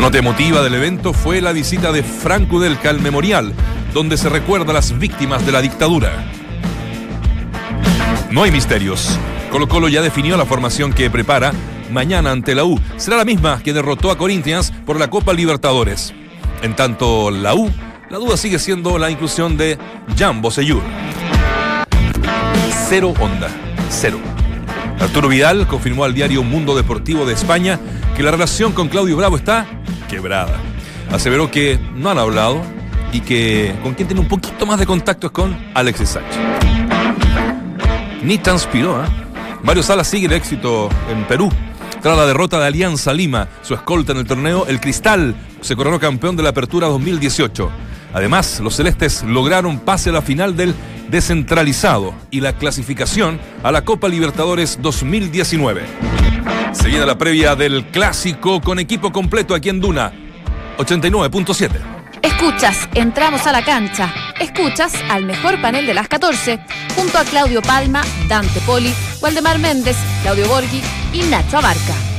La nota emotiva del evento fue la visita de Franco Udelca al memorial, donde se recuerda a las víctimas de la dictadura. No hay misterios. Colo Colo ya definió la formación que prepara mañana ante la U. Será la misma que derrotó a Corinthians por la Copa Libertadores. En tanto, la U, la duda sigue siendo la inclusión de Jambo Seyur. Cero onda. Cero. Arturo Vidal confirmó al diario Mundo Deportivo de España que la relación con Claudio Bravo está quebrada. Aseveró que no han hablado y que con quien tiene un poquito más de contacto es con Alexis Sánchez. Ni transpiró, ¿eh? Mario Salas sigue el éxito en Perú. Tras la derrota de Alianza Lima, su escolta en el torneo, el Cristal se coronó campeón de la Apertura 2018. Además, los celestes lograron pase a la final del descentralizado y la clasificación a la Copa Libertadores 2019. Seguida la previa del clásico con equipo completo aquí en Duna 89.7. Escuchas, entramos a la cancha. Escuchas al mejor panel de las 14, junto a Claudio Palma, Dante Poli, Waldemar Méndez, Claudio Borghi y Nacho Abarca.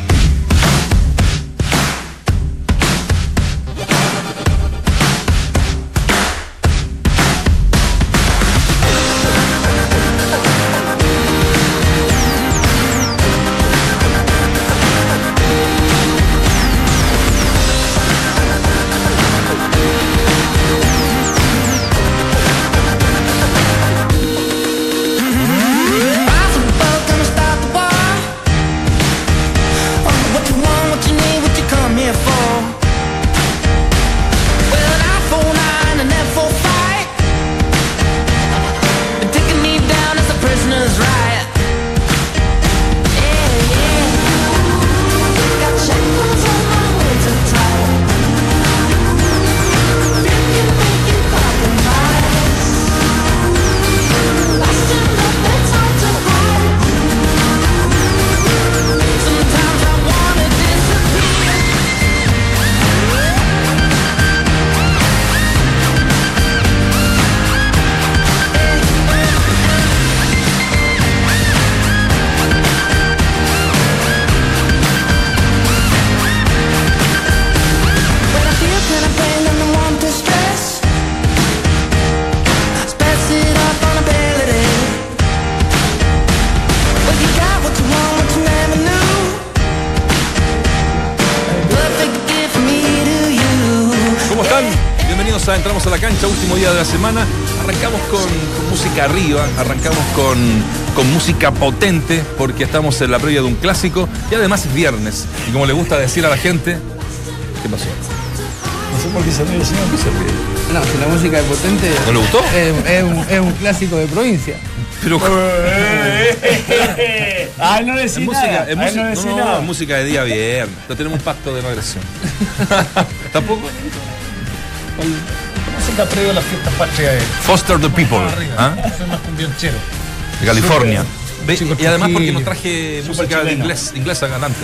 Día de la semana. Arrancamos con, con música arriba, arrancamos con, con, música potente, porque estamos en la previa de un clásico y además es viernes. Y como le gusta decir a la gente, ¿qué pasó? No sé por qué se ríe, señor. ¿Qué se ríe? No, si la música es potente. ¿No le gustó? Es, es un, es un clásico de provincia. Pero, Ay, no decís es música, nada. es Ay, música, no decís no, nada. música de día viernes. No tenemos un pacto de no agresión. ¿Tampoco? Música previo a las fiestas patrias. Foster the People. ¿ah? Soy más cumbionchero. De California. Chico y además porque no traje Súper música de inglés, inglesa ganante.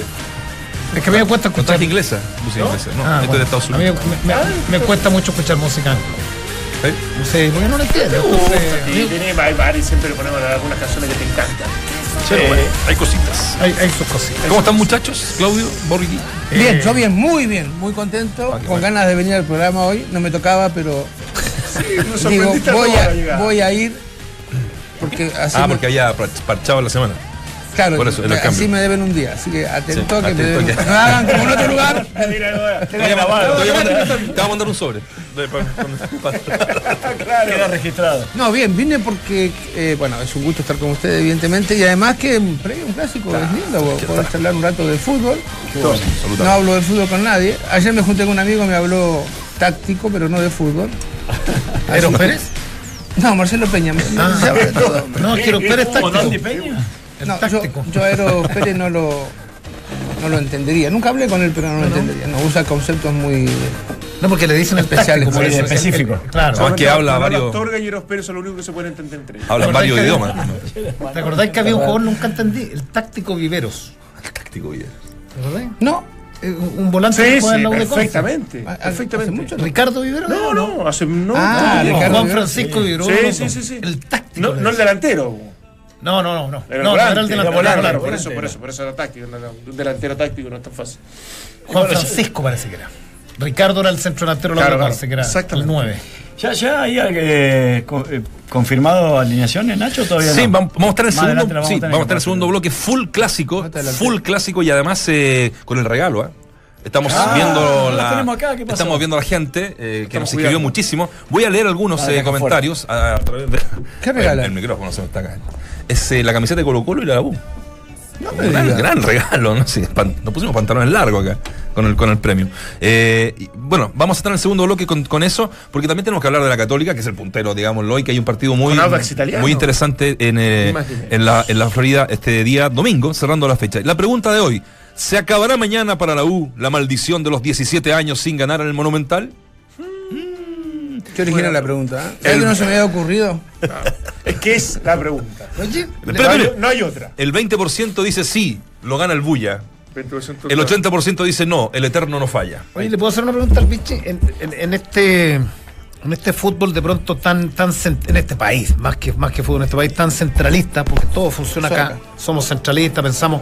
Es que me cuesta No escuchar. traje inglesa, música inglesa. No, Ah, esto es bueno. de Estados A mí Unidos. me, me- me cuesta mucho escuchar música. ¿Eh? Sí, porque no lo entiendo. Entonces, Y tenemos, hay varios, siempre le ponemos algunas canciones que te encantan. Bueno, hay cositas. hay, hay sus cositas. ¿Cómo están muchachos? Claudio, Borghi. Bien, Eh, yo bien, muy bien, muy contento, Ah, con bueno. ganas de venir al programa hoy. No me tocaba, pero digo, voy a, voy ir porque así, Ah, me, porque había parchado la semana. Claro, por eso, en el así me deben un día. Así que atento Sí, que me atento deben. que- No hagan como en otro lugar. Te voy a mandar- te voy a mandar- te voy a mandar un sobre. Pa- Queda registrado. No, bien, vine porque, eh, bueno, es un gusto estar con ustedes, evidentemente, y además que previo un clásico es lindo, po- poder charlar un rato de fútbol. No hablo de fútbol con nadie. Ayer me junté con un amigo, me habló táctico, pero no de fútbol. ¿Eros Pérez? No, Marcelo Peña, me, me Ah. No, quiero Pérez táctico. Peña? El No, yo, táctico. yo a Eros Pérez no lo, no lo entendería. Nunca hablé con él, pero no lo entendería. No usa conceptos muy. No, porque le dicen Especiales, eso. específico. Claro. No, es que habla varios- Astorga y Eros Pérez son los únicos que se pueden entender entre ellos. Hablan varios idiomas. ¿Te acordáis que había un jugador, nunca entendí? El táctico Viveros. El táctico bien. ¿Te acordáis? No. Eh, Un volante Sí, que juega en sí, la U de Conce. perfectamente. Perfectamente. mucho no. Ricardo Viveros. No, no, hace no. Ah, No, Ricardo Juan Viveros, Francisco Viveros. Sí, sí, sí, sí. El táctico. No, el delantero. No, no, no. no. Era no, no volante, era el delantero. volante, volante. por eso, por eso, por eso era táctico. no, no, Un delantero táctico no es tan fácil. Juan Francisco parece que era. Ricardo era el centro delantero de la Claro, claro. parte, que era Exactamente. el 9. ¿Ya, ya hay eh, eh, confirmado alineaciones, Nacho? Todavía Sí, no? vamos, a estar en el segundo, sí, vamos a que estar en el segundo bloque full clásico, full clásico y además eh, con el regalo, ¿eh? Estamos Ah, viendo la tenemos acá, estamos viendo a la gente eh, que Estamos nos escribió cuidando. muchísimo. Voy a leer algunos Ah, eh, comentarios a, a través de ¿Qué regala? El, el micrófono se me está cayendo. Es eh, la camiseta de Colo Colo y la U. No me Gran, gran regalo, ¿no? Sí, pan- nos pusimos pantalones largos acá con el, con el premio. Eh, y, bueno, vamos a estar en el segundo bloque con, con eso, porque también tenemos que hablar de la Católica, que es el puntero, digámoslo, y que hay un partido muy, muy interesante en, eh, en, la, en la Florida este día domingo, cerrando la fecha. La pregunta de hoy, ¿se acabará mañana para la U la maldición de los 17 años sin ganar en el Monumental? Qué original la pregunta. ¿eh? ¿Sabes que no se me había ocurrido? Es que es la pregunta. Oye, No hay, no otra. El 20% dice sí, lo gana el Bulla. 20% El 80% dice no, el Eterno no falla. oye, le puedo hacer una pregunta al Vichy. En, en- en este en este fútbol de pronto tan tan en este país, más que más que fútbol en este país tan centralista, porque todo funciona acá. Somos centralistas, pensamos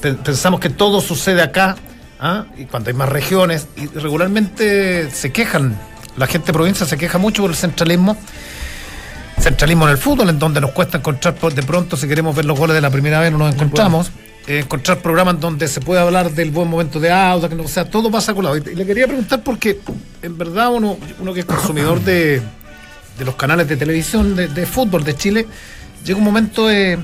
pe- pensamos que todo sucede acá, ¿ah? y cuando hay más regiones y regularmente se quejan, la gente de provincia se queja mucho por el centralismo. centralismo en el fútbol, en donde nos cuesta encontrar por- de pronto, si queremos ver los goles de la primera vez, no nos encontramos. Eh, encontrar programas donde se puede hablar del buen momento de Auda, que no, o sea, todo pasa colado. Y, y le quería preguntar porque, en verdad, uno, uno que es consumidor de, de los canales de televisión de, de fútbol de Chile, llega un momento de.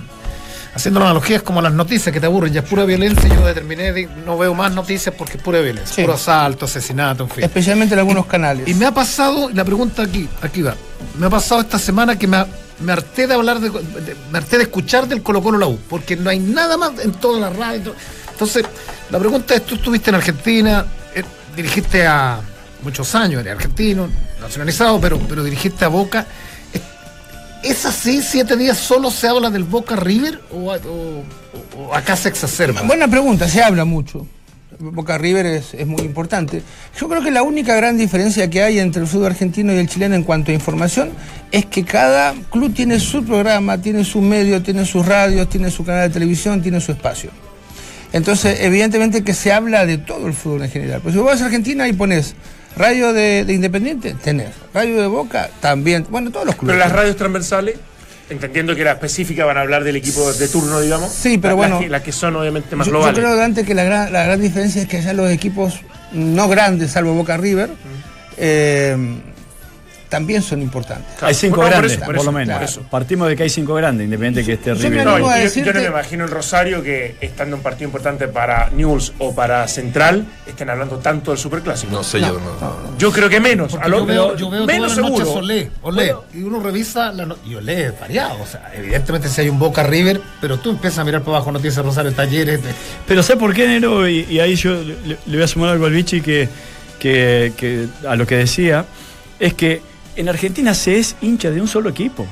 Haciendo analogías como las noticias que te aburren, ya es pura violencia. Yo determiné, de- no veo más noticias porque es pura violencia. Sí. Puro asalto, asesinato, en fin. Especialmente en algunos canales. Y me ha pasado, la pregunta aquí, aquí va, me ha pasado esta semana que me, ha- me harté de hablar, de, de- me harté de escuchar del Colo Colo la U, porque no hay nada más en toda la radio. y todo. Entonces, la pregunta es, tú estuviste en Argentina, eh, dirigiste a muchos años, eres argentino, nacionalizado, pero, pero dirigiste a Boca. ¿Es, así, siete días solo se habla del Boca River o acá se exacerba? Buena pregunta, se habla mucho. Boca River es, es muy importante. Yo creo que la única gran diferencia que hay entre el fútbol argentino y el chileno en cuanto a información es que cada club tiene su programa, tiene su medio, tiene sus radios, tiene su canal de televisión, tiene su espacio. Entonces, evidentemente que se habla de todo el fútbol en general. Pues si vos vas a Argentina y pones radio de, de Independiente, tenés. Radio de Boca, también. Bueno, todos los clubes. Pero las radios transversales, entendiendo que era específica, van a hablar del equipo de turno, digamos. Sí, pero bueno. Las que, son obviamente más Yo, yo globales. creo, Dante, que la gran, la gran diferencia es que allá los equipos no grandes, salvo Boca River, eh, también son importantes. Hay cinco No, por grandes, eso, por, por lo menos. por eso. Partimos de que hay cinco grandes, independiente que esté River. No, yo, no me imagino en Rosario que estando un partido importante para News o para Central estén hablando tanto del Superclásico. No sé yo, no. Yo creo que menos. Porque a lo- yo veo, yo veo menos todas las noches seguro. Olé, Olé, y uno revisa la no- y Olé es variado. O sea, evidentemente si hay un Boca River, pero tú empiezas a mirar por abajo noticias Rosario, talleres. de- Pero sé por qué, Nero, y, y ahí yo le, le voy a sumar algo al Vichy que, que, que a lo que decía, es que en Argentina se es hincha de un solo equipo.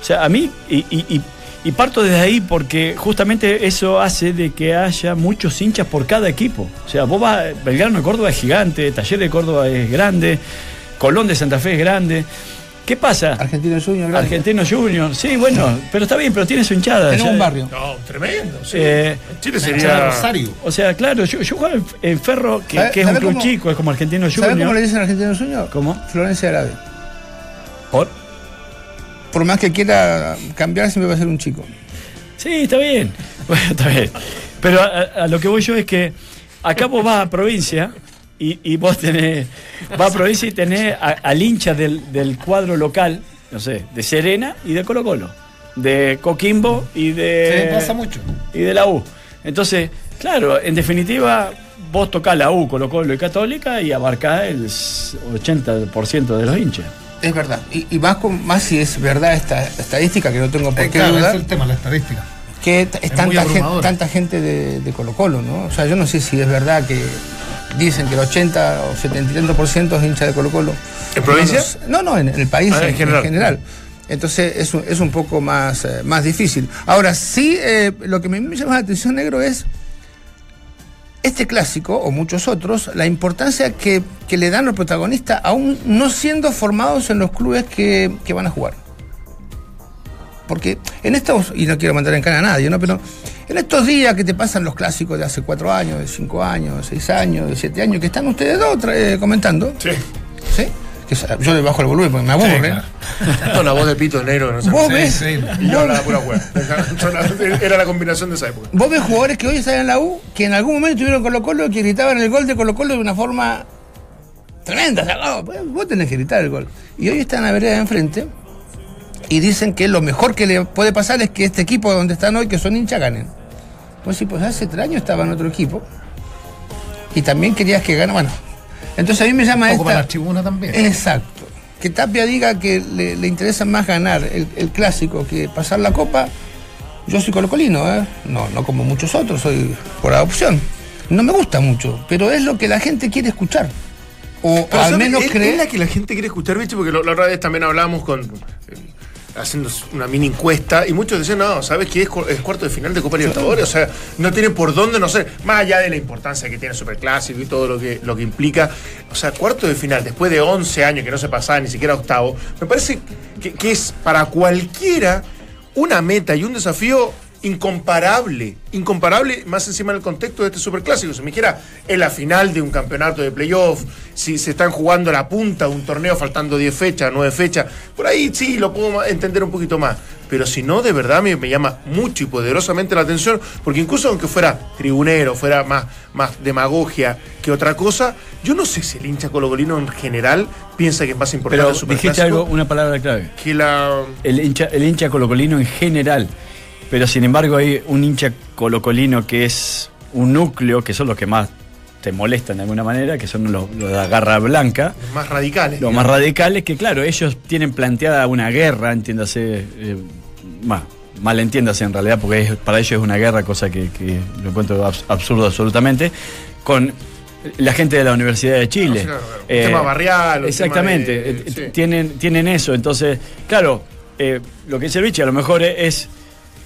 O sea, a mí, y, y- y- parto desde ahí porque justamente eso hace de que haya muchos hinchas por cada equipo. O sea, vos vas, Belgrano de Córdoba es gigante, Taller de Córdoba es grande, Colón de Santa Fe es grande. ¿Qué pasa? Argentino Junior, grande. Argentino Junior, sí, bueno, pero está bien, pero tiene su hinchada. Sea, un barrio. No, tremendo. sí. Eh, Chile sería. Rosario. o sea, claro, yo, yo juego en, Ferro, que, ¿Sabe- que es un sabe club cómo- chico, es como Argentino ¿Sabes cómo le Junior. dicen Argentino Junior? ¿Cómo? Florencia Grave. ¿Por? Por más que quiera cambiar, siempre va a ser un chico. Sí, está bien. Bueno, está bien. Pero a, a lo que voy yo es que acá vos vas a provincia y, y vos tenés, vas a provincia y tenés a- al hincha del, del cuadro local, no sé, de Serena y de Colo Colo, de Coquimbo y de... Sí, pasa mucho. y de la U. Entonces, claro, en definitiva, vos tocás la U, Colo Colo y Católica y abarcás el 80% de los hinchas. Es verdad. Y, y más, con, más si es verdad esta estadística, que no tengo por Eh, qué claro, ese dudar, es el tema, la estadística. que es muy tanta, gente, abrumadora. tanta gente de, de Colo Colo, ¿no? O sea, yo no sé si es verdad que dicen que el 80 o 70 y tanto por ciento es hincha de Colo Colo. ¿En provincia? No, no, en, en el país Ah, en en, general. general. Entonces es un, es un poco más, eh, más difícil. Ahora, sí, eh, lo que me, me llama la atención, negro, es este clásico, o muchos otros, la importancia que, que le dan los protagonistas, aún no siendo formados en los clubes que, que van a jugar. Porque en estos, y no quiero mandar en cara a nadie, ¿no? Pero En estos días que te pasan los clásicos de hace cuatro años, de cinco años, de seis años, de siete años, que están ustedes dos eh, comentando. Sí. ¿Sí? Que yo le bajo el volumen porque me aburre. Con la voz de Pito Negro. No sé. Vos Sí, ves- sí. Y yo hablaba pura hueá. Era la combinación de esa época. Vos ves jugadores que hoy están en la U, que en algún momento tuvieron Colo Colo y que gritaban el gol de Colo Colo de una forma tremenda. O sea, vos tenés que gritar el gol. Y hoy están a la vereda de enfrente y dicen que lo mejor que le puede pasar es que este equipo donde están hoy, que son hinchas, ganen. Pues sí, pues hace tres años estaba en otro equipo y también querías que gane. Bueno, entonces a mí me llama Un poco para esta. la tribuna también. Exacto. Que Tapia diga que le, le interesa más ganar el, el clásico que pasar la copa. Yo soy colocolino, ¿eh? No, no como muchos otros, soy por adopción. No me gusta mucho, pero es lo que la gente quiere escuchar. O Pero, al menos es, cree. es la que la gente quiere escuchar, Vichy, porque la otra vez también hablábamos con. Haciendo una mini encuesta y muchos decían, no, ¿sabes qué? Es, cu- es cuarto de final de Copa Libertadores, o sea, no tiene por dónde, no sé, más allá de la importancia que tiene Superclásico y todo lo que, lo que implica, o sea, cuarto de final, después de 11 años que no se pasaba ni siquiera octavo, me parece que es para cualquiera una meta y un desafío incomparable, incomparable más encima del contexto de este superclásico. Si me dijera en la final de un campeonato de playoff, si se están jugando la punta de un torneo faltando 10 fechas, 9 fechas, por ahí sí lo puedo entender un poquito más. Pero si no, de verdad me, me llama mucho y poderosamente la atención, porque incluso aunque fuera tribunero, fuera más, más demagogia que otra cosa, yo no sé si el hincha colocolino en general piensa que es más importante Pero el dijiste algo, una palabra clave. que la... El hincha, el hincha colocolino en general. Pero sin embargo hay un hincha colocolino que es un núcleo, que son los que más te molestan de alguna manera, que son los, los de la garra blanca, más radicales. los más radicales, que claro, ellos tienen planteada una guerra, entiéndase, eh, más, en realidad, porque es- para ellos es una guerra, cosa que, que lo encuentro abs- absurdo absolutamente, con la gente de la Universidad de Chile. No, claro. Un tema barrial, un Exactamente, tema de- eh, sí. tienen, tienen eso, entonces, claro, eh, lo que dice Luigi a lo mejor es,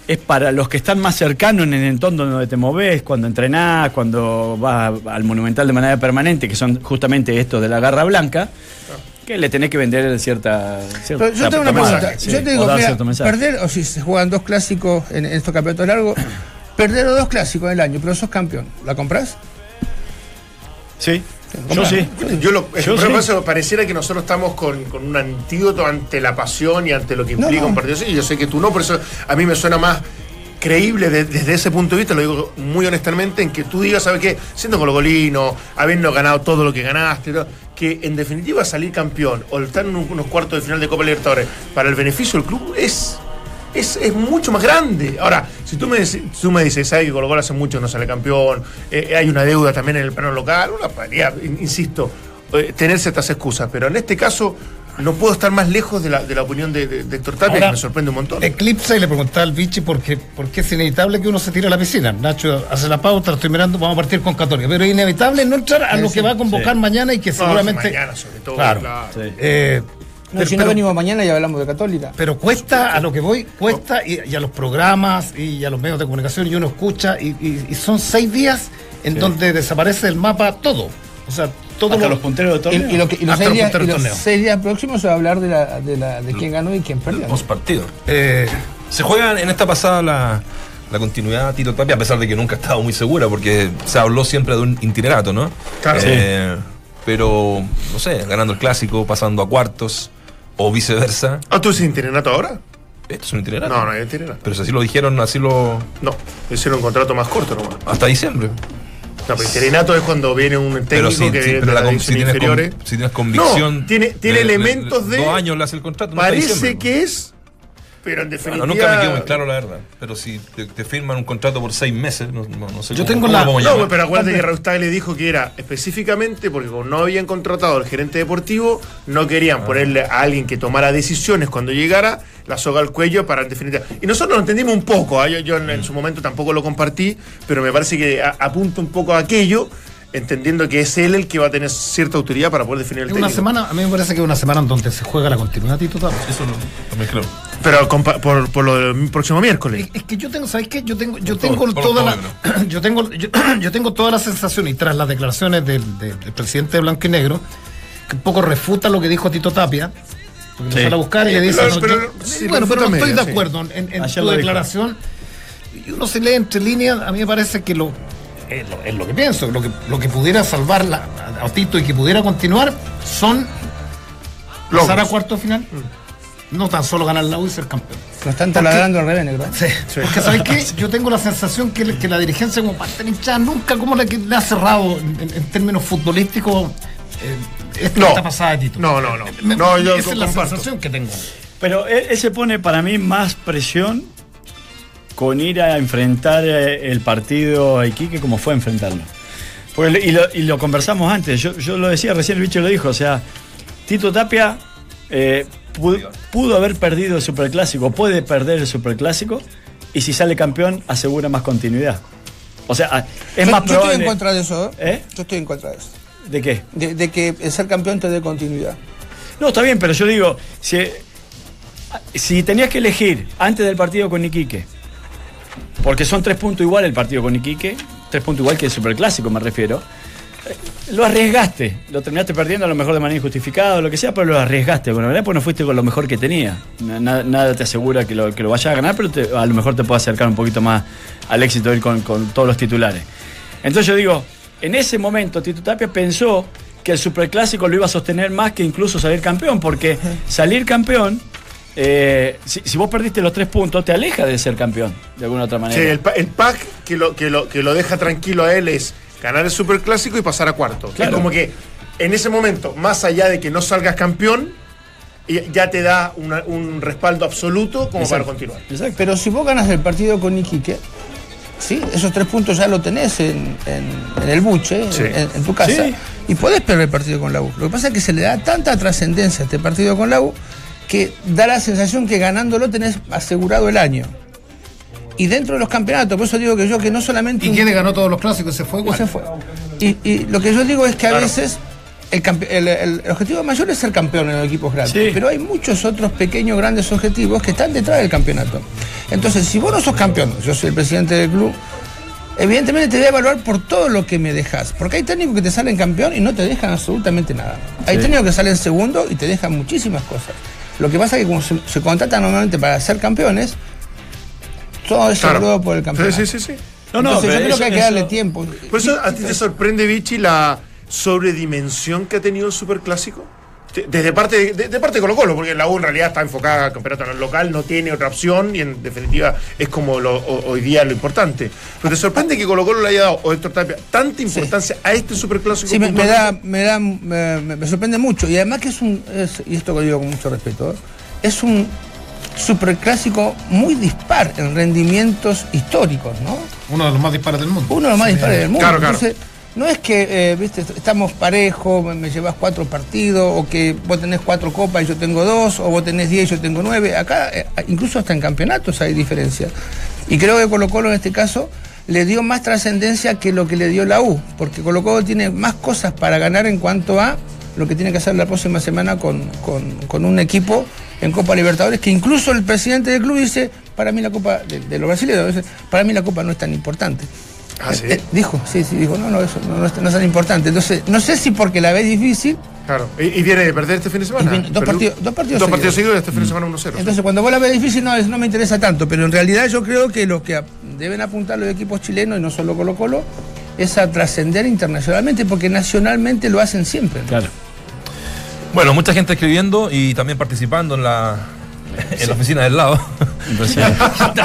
es para los que están más cercanos en el entorno donde te moves, cuando entrenás, cuando vas al Monumental de manera permanente, que son justamente estos de la garra blanca, que le tenés que vender cierta... cierta Pero yo tengo una pregunta. sí, yo te digo, mira, perder, o si se juegan dos clásicos en, en estos campeonatos largos, perder los dos clásicos del año, pero sos campeón. ¿La compras? Sí, yo sí. Yo lo, Yo pero sí. por eso pareciera que nosotros estamos con, con un antídoto ante la pasión y ante lo que implica no. un partido así. Y yo sé que tú no, por eso a mí me suena más creíble de- desde ese punto de vista, lo digo muy honestamente, en que tú digas, ¿sabes qué? Siendo cologolino, habiendo ganado todo lo que ganaste, ¿no? que en definitiva salir campeón o estar en un- unos cuartos de final de Copa Libertadores para el beneficio del club es es, es mucho más grande. Ahora, si tú me, dices- tú me dices, ¿sabes que Colo Colo hace mucho no sale campeón? eh, hay una deuda también en el plano local, una podría, in- insisto, eh, tener ciertas excusas, pero en este caso no puedo estar más lejos de la, de la opinión de, de- de Héctor Tapia, Ahora, que me sorprende un montón. Eclipsa y le preguntaba al Vichy por qué, por qué es inevitable que uno se tire a la piscina. Nacho hace la pauta, lo estoy mirando, vamos a partir con Católica. Pero es inevitable no entrar a lo que va a convocar sí. mañana y que No, seguramente. mañana sobre todo, Claro. claro. Sí. Eh, No, pero- si no pero- venimos mañana y hablamos de Católica. Pero cuesta, a lo que voy, cuesta y, y a los programas y a los medios de comunicación y uno escucha y, y- y son seis días en donde desaparece el mapa todo. O sea, todo Hasta lo- los punteros de torneo. y lo que- y los, seis los días, y los seis próximos se va a hablar de, la, de, la, de quién ganó y quién perdió. El ¿no? postpartido. eh, Se juega en esta pasada la, la continuidad Tito Tapia, a pesar de que nunca ha estado muy segura, porque se habló siempre de un itinerato, ¿no? Claro. Eh, Pero, no sé, ganando el clásico, pasando a cuartos, o viceversa. ¿Ah, tú dices interinato ahora? Esto es un itinerato. No, no hay interinato. Pero si así lo dijeron, así lo. No, hicieron un contrato más corto nomás. hasta diciembre. No, pero interinato es cuando viene un técnico Pero, si, que si- viene pero de la con- si, con- si tienes convicción. No, tiene- tiene le- le- elementos de- Dos años le hace el contrato. Parece que es, pero en definitiva. Bueno, nunca me quedó muy claro la verdad. Pero si te, te firman un contrato por seis meses, no, no- no sé Yo cómo- tengo cómo la- a No, llamar. pero acuérdate que Raustag le dijo que era específicamente porque como no habían contratado al gerente deportivo, no querían Ah. ponerle a alguien que tomara decisiones cuando llegara la soga al cuello para en definitiva. Y nosotros lo entendimos un poco, ¿ah? yo, yo en, en su momento tampoco lo compartí, pero me parece que a- apunta un poco a aquello, entendiendo que es él el que va a tener cierta autoridad para poder definir el es una técnico. semana, a mí me parece que es una semana en donde se juega la continuidad Tito Tapia. Eso no, también creo. Pero compa- por, por lo del próximo miércoles. Es, es que yo tengo, ¿sabes qué? Yo tengo, yo Por tengo por toda la, yo tengo, yo, yo tengo toda la sensación y tras las declaraciones del, del- del presidente de Blanco y Negro, que un poco refuta lo que dijo Tito Tapia, porque Sí. a buscar y le dice, Pero- no, pero- yo- sí, bueno, pero no estoy de sí. acuerdo en, en tu declaración. y uno se lee entre líneas, a mí me parece que lo es lo, es lo que pienso, lo que, lo que pudiera salvar la, a, Tito y que pudiera continuar son pasar a cuarto final, no tan solo ganar la U y ser campeón. Lo están taladrando al revés, negro. Sí, porque ¿sabes qué? Yo tengo la sensación que, le- que la dirigencia como parte de la hinchada nunca como le, le ha cerrado en, en- en términos futbolísticos eh, esta, No. esta pasada de Tito. No, no, no. Me- No, yo esa es la comparto. sensación que tengo. Pero él, él se pone para mí más presión con ir a enfrentar eh, el partido a Iquique como fue enfrentarlo. Porque y, lo, y lo conversamos antes, yo, yo lo decía, recién el bicho lo dijo, o sea, Tito Tapia eh, pudo, pudo haber perdido el Superclásico, puede perder el Superclásico, y si sale campeón asegura más continuidad. O sea, es yo, más yo estoy probable... en contra de eso. ¿eh? ¿Eh? Yo estoy en contra de eso. ¿De qué? De, de que el ser campeón te dé continuidad. No, está bien, pero yo digo, si, si tenías que elegir antes del partido con Iquique, porque son tres puntos igual el partido con Iquique, tres puntos igual que el Superclásico me refiero, lo arriesgaste, lo terminaste perdiendo a lo mejor de manera injustificada o lo que sea, pero lo arriesgaste, bueno, verdad pues no fuiste con lo mejor que tenía. Nada, nada te asegura que lo, que lo vayas a ganar, pero te- a lo mejor te puede acercar un poquito más al éxito de ir con, con todos los titulares. Entonces yo digo, en ese momento Tito Tapia pensó que el superclásico lo iba a sostener más que incluso salir campeón, porque salir campeón, eh, si, si vos perdiste los tres puntos, te aleja de ser campeón, de alguna otra Sí, manera. el, pa- el pack que lo, que, lo, que lo deja tranquilo a él es ganar el superclásico y pasar a cuarto. Claro. Es como que en ese momento, más allá de que no salgas campeón, y- ya te da una- un respaldo absoluto como para continuar. Exacto. Pero si vos ganas el partido con Iquique, ¿sí? esos tres puntos ya lo tenés en, en- en el buche, Sí. en, en tu casa, Sí. y podés perder el partido con la U. Lo que pasa es que se le da tanta trascendencia a este partido con la U que da la sensación que ganándolo tenés asegurado el año. Y dentro de los campeonatos, por eso digo que yo que no solamente... ¿Y un- quién ganó todos los clásicos? Se fue igual. se fue. Y, y lo que yo digo es que a Claro. veces el, campe- el- el- el objetivo mayor es ser campeón en los equipos grandes, Sí. pero hay muchos otros pequeños, grandes objetivos que están detrás del campeonato. Entonces, si vos no sos campeón, yo soy el presidente del club, evidentemente te voy a evaluar por todo lo que me dejas, porque hay técnicos que te salen campeón y no te dejan absolutamente nada. Hay Sí. técnicos que salen segundo y te dejan muchísimas cosas. Lo que pasa es que como se, se contratan normalmente para ser campeones, todo es Claro. evaluado por el campeonato. Sí, sí, sí. sí. No, no, Entonces, yo creo eso- que hay que eso- darle tiempo. Por eso a ti te sorprende, Vichy, la sobredimensión que ha tenido el superclásico. De- Desde parte de, de- de parte de Colo Colo, porque la U en realidad está enfocada al campeonato local, no tiene otra opción y en definitiva es como lo- hoy día lo importante. Pero te sorprende que Colo Colo le haya dado, o Héctor Tapia, tanta importancia a este superclásico. Sí, me, me da, me, da me, me- me sorprende mucho. Y además que es un, es- y esto lo digo con mucho respeto, ¿eh? es un superclásico muy dispar en rendimientos históricos, ¿no? Uno de los más dispares del mundo. Uno de los más dispares del mundo. Claro, claro. Entonces, no es que, eh, viste, estamos parejos, me, llevas cuatro partidos, o que vos tenés cuatro copas y yo tengo dos, o vos tenés diez y yo tengo nueve. Acá, eh, incluso hasta en campeonatos hay diferencias. Y creo que Colo Colo en este caso le dio más trascendencia que lo que le dio la U, porque Colo Colo tiene más cosas para ganar en cuanto a lo que tiene que hacer la próxima semana con, con- con un equipo en Copa Libertadores, que incluso el presidente del club dice, para mí la Copa, de, de los brasileños, para mí la Copa no es tan importante. Ah, ¿sí? Eh, dijo, sí, sí, dijo, no, no, eso no, no es, no es tan importante. Entonces, no sé si porque la ve difícil, Claro. Y, y viene de perder este fin de semana. Viene- dos partidos- dos partidos Dos partidos seguidos. este fin de semana 1-0. entonces cuando vos la ves difícil no, es- no me interesa tanto, pero en realidad yo creo que lo que deben apuntar los equipos chilenos, y no solo Colo Colo, es a trascender internacionalmente, porque nacionalmente lo hacen siempre. ¿no? Claro. Bueno, mucha gente escribiendo y también participando en la, en la oficina del lado. Impresionante.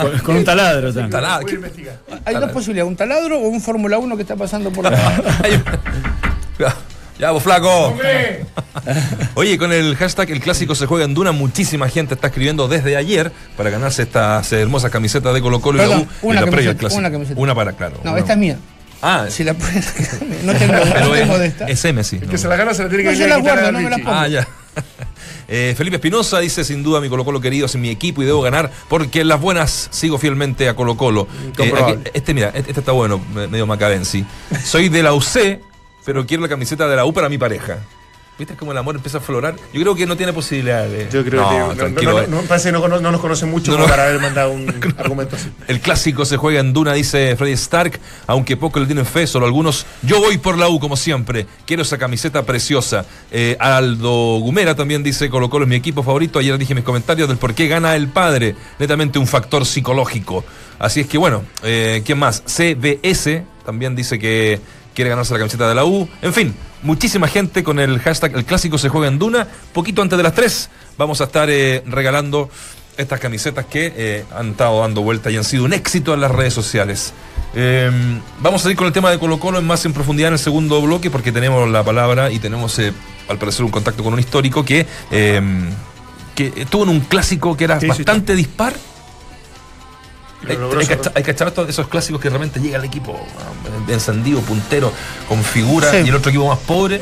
con, con un taladro también. Taladro. Voy a investigar. Hay dos posibilidades, un taladro o un Fórmula 1 que está pasando por la... Ya, vos flaco. ¡Hombre! Oye, con el hashtag El Clásico se juega en Duna, muchísima gente está escribiendo desde ayer para ganarse estas hermosas camisetas de Colo Colo y la Perdón, U una en la camiseta, Clásico. una camiseta. Una para, claro. No, una- esta es mía. Ah, Si la puedes... no tengo, pero no tengo de es, esta. es M, sí. El no. que se la gana se la tiene que No, yo la guardo, a no me la pongo. Ah, ya. Eh, Felipe Espinosa dice sin duda mi Colo Colo querido es mi equipo y debo ganar porque en las buenas sigo fielmente a Colo Colo. Incomprobable. este mira, este, este está bueno, me- medio macabensi. Soy de la UC, pero quiero la camiseta de la U para mi pareja. ¿Viste cómo el amor empieza a aflorar? Yo creo que no tiene posibilidad de. Yo creo No, que no, tranquilo, no, eh. no, no, parece que no, no nos conoce mucho No, no. para haber mandado un argumento así. El clásico se juega en Duna, dice Freddy Stark, aunque poco le tienen fe, solo algunos. Yo voy por la U, como siempre. Quiero esa camiseta preciosa. Eh, Aldo Gumera también dice, Colo Colo es mi equipo favorito. Ayer dije mis comentarios del por qué gana el padre. Netamente un factor psicológico. Así es que bueno, eh, ¿quién más? CBS también dice que quiere ganarse la camiseta de la U. En fin, muchísima gente con el hashtag El clásico se juega en Duna. Poquito antes de las 3 vamos a estar eh, regalando estas camisetas que eh, han estado dando vuelta y han sido un éxito en las redes sociales. Eh, vamos a ir con el tema de Colo Colo en más en profundidad en el segundo bloque porque tenemos la palabra y tenemos eh, al parecer un contacto con un histórico que, eh, que estuvo en un clásico que era bastante dispar. Hay, logró hay hay cachado estos- esos clásicos que realmente llega el equipo encendido, puntero, con figura Sí. y el otro equipo más pobre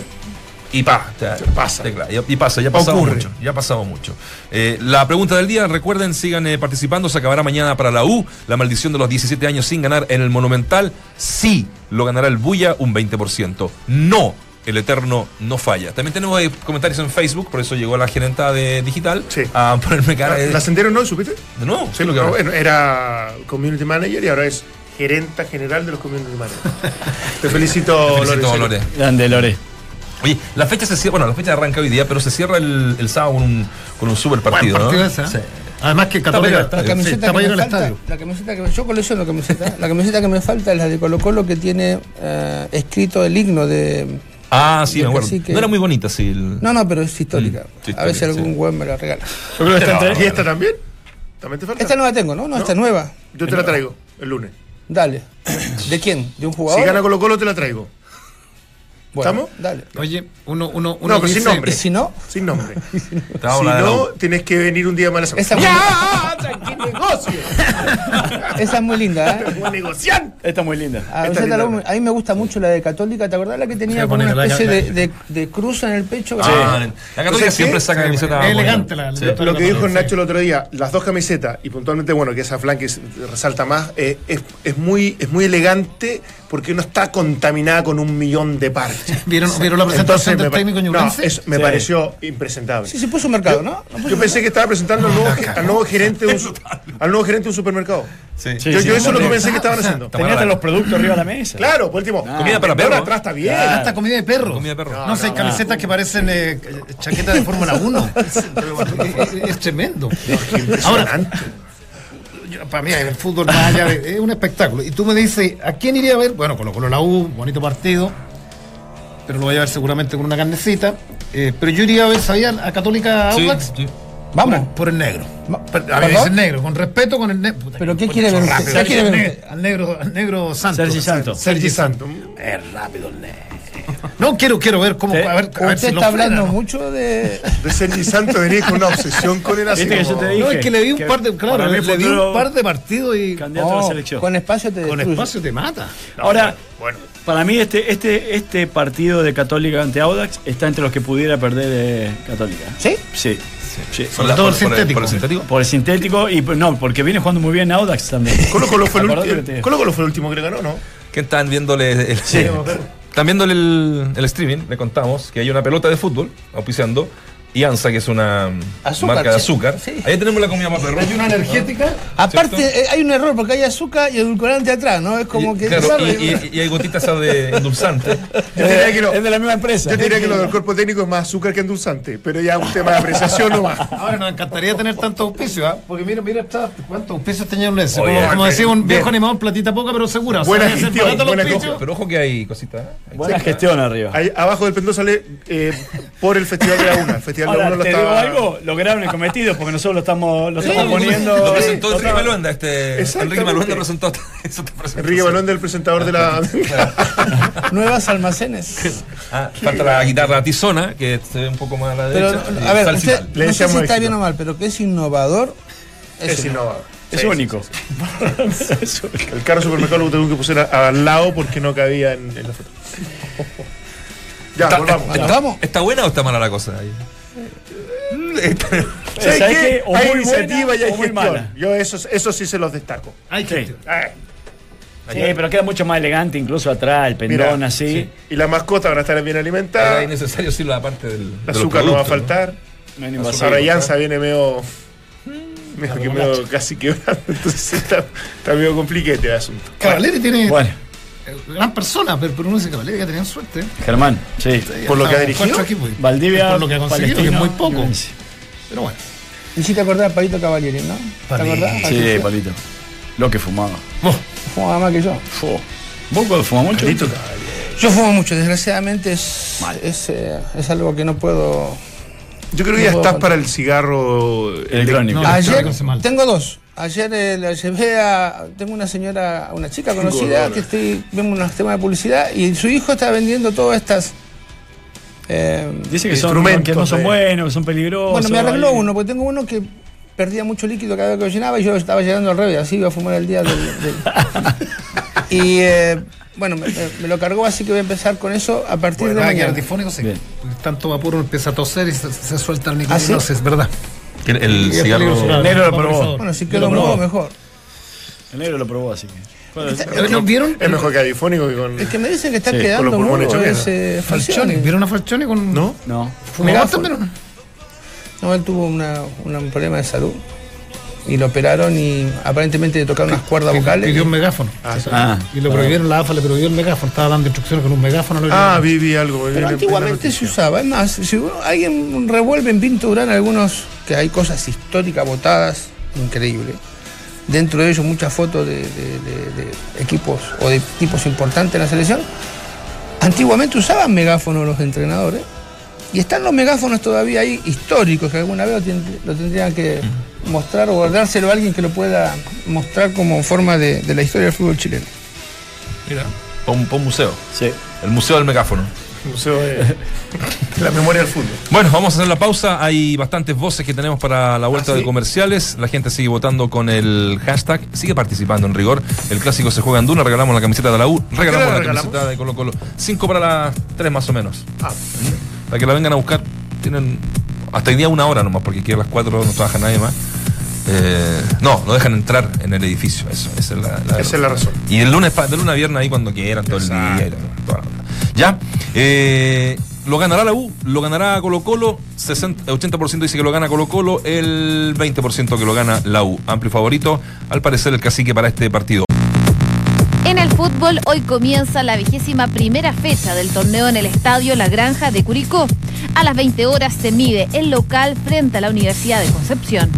y pa, o sea, Pasa. y, y pasa, ya ha pasado Ocurre. mucho, ya ha pasado mucho. Eh, la pregunta del día, recuerden, sigan eh, participando, se acabará mañana para la U, la maldición de los 17 años sin ganar en el Monumental, sí, lo ganará el Buya un 20%, no, el Eterno no falla. También tenemos comentarios en Facebook, por eso llegó la gerenta de digital Sí. a ponerme cara ¿La, la Sendero no, supiste? de nuevo. Sí, lo que no, era community manager y ahora es gerenta general de los community managers. Te felicito, Te felicito, Lore. Lore. Grande, Lore. Oye, la fecha se cierra, bueno, la fecha arranca hoy día, pero se cierra el, el sábado con un, con un super partido, Buen partido ¿no? ese, ¿eh? Sí. Además que Católica está me al falta, estadio. la camiseta que me- yo colecciono camiseta. La camiseta que me falta es la de Colo Colo que tiene eh, escrito el himno de. Ah, sí, me acuerdo. que No era muy bonita, sí. el- No, no, pero es histórica. Mm, a ver si histórica, algún sí. weón me la regala. Yo creo que ¿Y esta también? ¿También te falta? Esta no la tengo, ¿no? No, esta es nueva. Yo te la traigo el lunes. Dale. ¿De quién? ¿De un jugador? Si gana Colo Colo te la traigo. Bueno, ¿Estamos? Dale. Oye, uno, uno, uno No, pero sin nombre. ¿Y si no? Sin nombre. Si no, tienes que venir un día más a la semana. Esa es muy- ¡Ya! ¡Tranquilo, negocio! Esa es muy linda, ¿eh? ¡Buen negociante! Esta es muy linda. A, Esta linda. A mí me gusta mucho la de Católica, ¿te acordás la que tenía como una especie la- de, de- de cruz en el pecho? Ah, la Católica ¿Sabes siempre qué? saca camiseta. Es buena. elegante la- Sí. la- Lo que dijo Sí. Nacho el otro día, las dos camisetas, y puntualmente, bueno, que esa flan que se- resalta más, eh, es, es muy, es muy elegante porque no está contaminada con un millón de parches. ¿Vieron, ¿vieron la presentación del técnico no, eso me Sí. pareció impresentable. Sí, se puso mercado, ¿no? ¿No puso Yo pensé que estaba presentando al nuevo, ge- al nuevo gerente de un, al nuevo gerente de un supermercado. Sí. Sí, yo sí, yo eso es lo que pensé que estaban haciendo. Está Tenía buena hasta la- los productos arriba de la mesa. Claro, por último. Comida para perro. atrás está bien. Claro. Hasta comida de perro. Comida de perro. No, sé, hay camisetas que parecen eh, chaquetas de Fórmula 1. es, es tremendo. Ahora, Impresionante. Yo- para mí el fútbol más allá de- es un espectáculo. Y tú me dices, ¿a quién iría a ver? Bueno, Colo Colo la U, bonito partido. Pero lo voy a ver seguramente con una carnecita. Eh, pero yo iría a ver, ¿sabían? A Católica Sí, Audax. sí. Vamos. Por el negro. A ver, ¿Perdón? dice negro, con respeto con el negro. ¿Pero qué quiere ver usted? ¿Qué quiere ver? Al negro, al negro Santos. Sergi Santos. Sergi Santos. Es rápido el negro. No, quiero, quiero ver cómo. Sí. A ver, a ver Usted si lo está frena, hablando ¿no? mucho de. De Sergi Santo venía con una obsesión con él así Viste que yo como- te dije. No, es que le di un que par de. Claro, le, le di un par de partidos y. Candidato a la selección. con espacio te Con espacio te mata. Ahora, Bueno, para mí este, este, este partido de Católica ante Audax está entre los que pudiera perder de Católica. ¿Sí? Sí. sí. Por todo el por sintético. Por el sintético. Por el sintético y pues, no, porque viene jugando muy bien Audax también. Colo Colo fue, el Acordate último, que te- Colo Colo fue el último que le ganó, ¿no? Que están viéndole el, viéndole el, el streaming, le contamos que hay una pelota de fútbol auspiciando y ANSA, que es una Azúcar, marca de sí. azúcar. Sí. Ahí tenemos la comida para perro. Hay una energética. Aparte, eh, hay un error porque hay azúcar y edulcorante atrás, ¿no? Es como Y- que. claro, y, y- y hay gotitas de endulzante. Yo diría que, lo- Es de la misma empresa. yo diría que lo del cuerpo técnico es más azúcar que endulzante, pero ya un tema de apreciación nomás. Ahora nos encantaría tener tantos auspicios, ¿ah? Porque mira, mira, está- ¿cuántos auspicios tenían ese? Oye, como, como eh, decía un bien. viejo animador, platita poca, pero segura. O sea, Buena ser gestión, buena. Pero ojo que hay cositas. ¿eh? Buena gestión arriba. Ahí abajo del pendón sale eh, por el Festival de la UNA. De la Ahora, te lo digo algo, lograron el cometido porque nosotros lo estamos, lo estamos Sí, poniendo. Lo presentó Enrique Maluenda, este. Enrique Maluenda presentó eso te presentó. Enrique Balón, el presentador de la. Nuevas almacenes. Ah, falta la guitarra tizona, que se ve un poco más a la Pero, derecha. y a ver, usted, no sé si está éxito. bien o mal, pero que es innovador. Es eso. innovador. Es Sí, único. sí. El carro supermercado lo tuvimos que poner al lado porque no cabía en, en la foto. Ya, Está- volvamos. ¿Entramos? ¿Está buena o está mala la cosa ahí? ¿Sabes ¿Sabes qué? O Hay muy iniciativa buena y hay o muy gestión. mala. Yo eso, eso sí se los destaco. Hay Sí. gestión. Ay, Sí, pero queda mucho más elegante, incluso atrás, el pendón Mira, así. sí. Y las mascotas van a estar bien alimentadas. innecesario sí la parte del. El de los azúcar no va a productos, faltar. No hay ni viene medio. medio que medio casi quebrado. Entonces está, está medio compliquete el asunto. Cavalieri tiene. Bueno, Gran persona, pero, pero uno dice Cavalieri que tenían suerte. Germán, sí. Por lo que ha dirigido. cuatro equipos. Valdivia, Por lo que ha conseguido, que es Palestino, muy poco. Valencia. Pero bueno. Y si te acordás de Palito Cavalieri, ¿no? ¿Te acordás? Sí, Palito. Lo que fumaba. Oh, Fumaba más que yo. ¿Vos cuando fumás mucho? Palito Yo fumo mucho, desgraciadamente es, Mal. es, eh, es algo que no puedo. Yo creo que No ya estás contar. para el cigarro Electrónico. No, Ayer tengo dos. Ayer eh, la llevé a. Tengo una señora, una chica conocida que estoy. Vemos unos temas de publicidad y su hijo está vendiendo todas estas. Eh, Dice que, son, Instrumentos que no son buenos, que son peligrosos. bueno, me arregló uno, porque tengo uno que perdía mucho líquido cada vez que lo llenaba y yo estaba llenando al revés, así iba a fumar el día del. del- y eh, bueno, me, lo cargó, así que voy a empezar con eso a partir Bueno, de nada, que mañana. antifónico. Porque Tanto vapor uno empieza a toser y se, se suelta el ¿Ah, nicotina, sí? es verdad. El, cigarro. El negro lo probó. Bueno, si mudo, probé. mejor. El negro lo probó, así que. Eh, ¿no ¿Vieron? Es mejor que adifónico que con. El que me dice que está Sí, con quedando los pulmones mudo choqueros. es eh, Falcioni. Falcioni. ¿Vieron a Falcioni con. ¿No? no. ¿Fumador Megáfono. también? No, él tuvo una, una- un problema de salud y lo operaron y aparentemente le tocaron unas cuerdas vocales. Pidió un megáfono. Ah, sí. Ah, Y lo prohibieron, la AFA le prohibió el megáfono. Estaba dando instrucciones con un megáfono. lo Ah, vi, vi algo. vi Pero antiguamente se usaba. Es más, si uno- alguien revuelve en Pinto Durán algunos que hay cosas históricas votadas, increíble. Dentro de ellos muchas fotos de, de- de- de equipos o de tipos importantes en la selección. Antiguamente usaban megáfonos los entrenadores. Y están los megáfonos todavía ahí históricos que alguna vez lo, ten- lo tendrían que mostrar o dárselo a alguien que lo pueda mostrar como forma de, de la historia del fútbol chileno. Mira, pon, pon museo. sí. El museo del megáfono. Museo de la memoria del fútbol. Bueno, vamos a hacer la pausa. Hay bastantes voces que tenemos para la vuelta ¿Ah, sí? de comerciales. La gente sigue votando con el hashtag. Sigue participando en rigor. El clásico se juega en Duna. Regalamos la camiseta de la U. Regalamos la la regalamos? camiseta de Colo Colo. Cinco para las tres más o menos. Ah, Para que la vengan a buscar. Tienen hasta hoy día una hora nomás, porque aquí a las cuatro no trabaja nadie más. Eh, no, no dejan entrar en el edificio. Eso, esa es la, esa es la razón. y el lunes, de lunes a viernes ahí cuando quieran, todo el día. y la- toda la. Ya. eh, lo ganará la U, lo ganará Colo Colo. 60, 80% dice que lo gana Colo Colo, el 20% que lo gana la U. Amplio favorito, al parecer el cacique para este partido. En el fútbol, hoy comienza la vigésima primera fecha del torneo en el estadio La Granja de Curicó. A las 20 horas se mide el local frente a la Universidad de Concepción.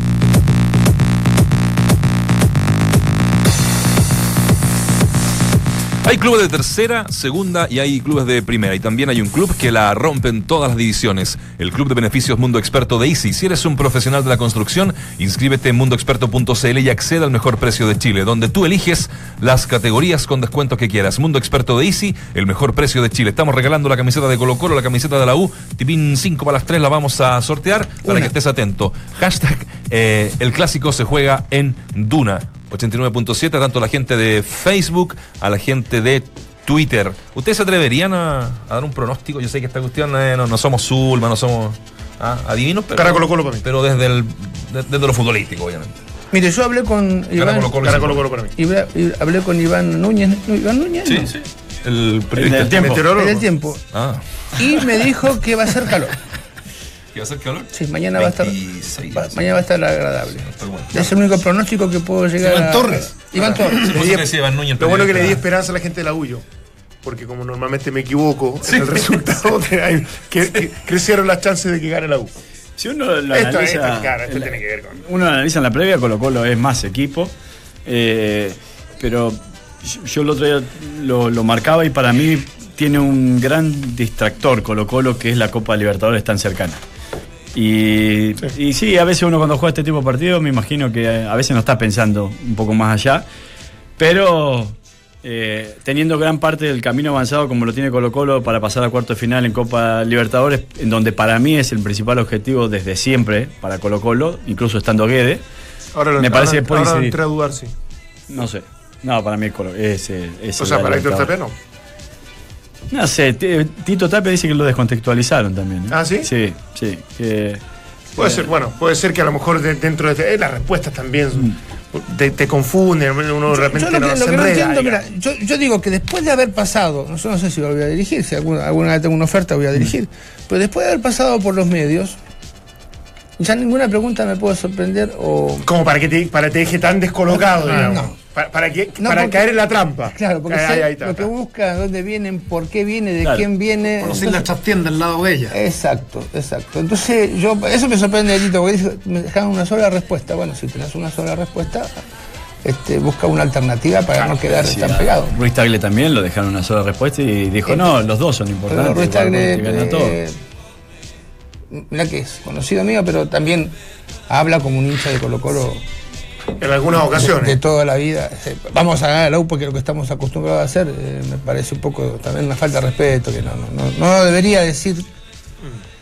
Hay clubes de tercera, segunda y hay clubes de primera. Y también hay un club que la rompe en todas las divisiones. El Club de Beneficios Mundo Experto de Easy. Si eres un profesional de la construcción, inscríbete en mundoexperto.cl y acceda al mejor precio de Chile, donde tú eliges las categorías con descuento que quieras. Mundo Experto de Easy, el mejor precio de Chile. Estamos regalando la camiseta de Colo Colo, la camiseta de la U. Tipín 5 para las 3 la vamos a sortear para Una. que estés atento. Hashtag eh, el clásico se juega en Duna. 89.7, tanto la gente de Facebook, a la gente de Twitter. ¿Ustedes se atreverían a, a dar un pronóstico? Yo sé que esta cuestión eh, no, no somos Zulma, no somos ah, adivinos, pero, Cara Colo para mí. pero desde, el, de- desde lo futbolístico, obviamente. Mire, yo hablé con Iván, Colo Colo, Cara sí. Colo Colo para mí. Ibra- Ibra- hablé con Iván Núñez. ¿no? Iván Núñez. Sí, no. sí. El El periodista. del tiempo. El tiempo. Ah, Y me dijo que va a ser calor. ¿qué va a hacer calor? Sí, mañana va a estar. 26, va- sí. mañana va a estar agradable. Bueno. Es el único pronóstico que puedo llegar Iván a. Torres. Iván Torres. Núñez, el Lo bueno que le di esperanza a la gente de la. Porque como normalmente me equivoco en el resultado, que, hay- que- que crecieron las chances de que gane la U. Si uno lo Esto, esto, analiza. claro, esto tiene que ver con. uno analiza en la previa, Colo Colo es más equipo. eh, pero yo- yo el otro día lo, lo marcaba y para mí tiene un gran distractor Colo Colo que es la Copa Libertadores tan cercana. Y sí. y sí, a veces uno cuando juega este tipo de partidos me imagino que a veces no está pensando un poco más allá. Pero eh, teniendo gran parte del camino avanzado como lo tiene Colo Colo para pasar a cuarto de final en Copa Libertadores, en donde para mí es el principal objetivo desde siempre para Colo Colo, incluso estando Guede, Ahora lo- Me parece ahora- que puede ahora a dudar, sí. no sé. No, para mí es Colo es, eh, es O sea, para Héctor. Tapia no. No sé, Tito Tapia dice que lo descontextualizaron también. ¿eh? ¿Ah, sí? Sí, sí. Que, Puede ser, bueno, puede ser que a lo mejor de- dentro de eh, las respuestas también te, te confunden, uno de repente Yo lo que, no, lo se que no enreda, entiendo, mira, yo, yo digo que después de haber pasado, no sé, no sé si lo voy a dirigir, si alguna, alguna vez tengo una oferta voy a dirigir, pero después de haber pasado por los medios, ya ninguna pregunta me puede sorprender o... Como para que te, para que te deje tan descolocado, No, digamos. no. Para, para que, No, para porque- caer en la trampa. Claro, porque Ahí, sé ahí, ahí está, lo que está. busca, dónde vienen, por qué viene, de Claro. quién viene. Conocer la trastienda al lado de ella. Exacto, exacto. Entonces, yo, eso me sorprende, Tito, porque me dejaron una sola respuesta. Bueno, si tenés una sola respuesta, este, busca una alternativa para no quedar Sí, tan pegado. Ruiz Tagle también lo dejaron una sola respuesta y dijo, Eh, no, los dos son Pero importantes. Ruiz igual Tagle, eh, mirá que es conocido mío, pero también habla como un hincha de Colo Colo En algunas de, ocasiones. de toda la vida. Eh, Vamos a ganar la U porque es lo que estamos acostumbrados a hacer, eh, me parece un poco también una falta de respeto, que no, no, no, no debería decir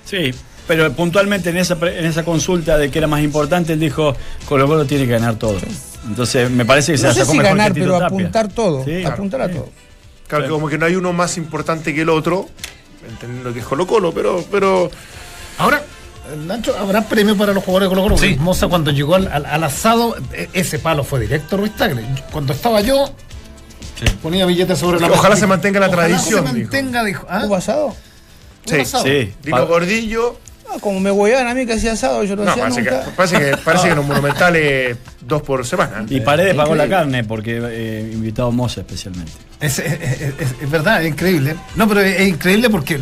Sí, pero puntualmente en esa, en esa consulta de que era más importante, él dijo, Colo Colo tiene que ganar todo. Entonces me parece que se no sé sacó si mejor ganar, que Tito pero Tapia. apuntar todo, Sí, apuntar a sí. todo. Claro, que como que no hay uno más importante que el otro, entendiendo que es Colo Colo, pero, pero Ahora, Nacho, ¿habrá premio para los jugadores de Colo Colo? Sí. Moza cuando llegó al, al- al asado, e- ese palo fue directo Ruiz Tagle. Cuando estaba yo, Sí. ponía billetes sobre la Ojalá se mantenga la Ojalá tradición, se mantenga, dijo. ¿Ah? ¿Hubo asado? ¿Un Sí, asado? Sí, Dino pa- Gordillo. No, como me hueaban a mí que hacía asado, yo no, No, hacía parece que, parece que, parece que en los monumentales dos por semana. y Paredes pagó la carne porque eh, invitado Moza especialmente. Es, es- es- es- es verdad, es increíble. No, pero es, es increíble porque.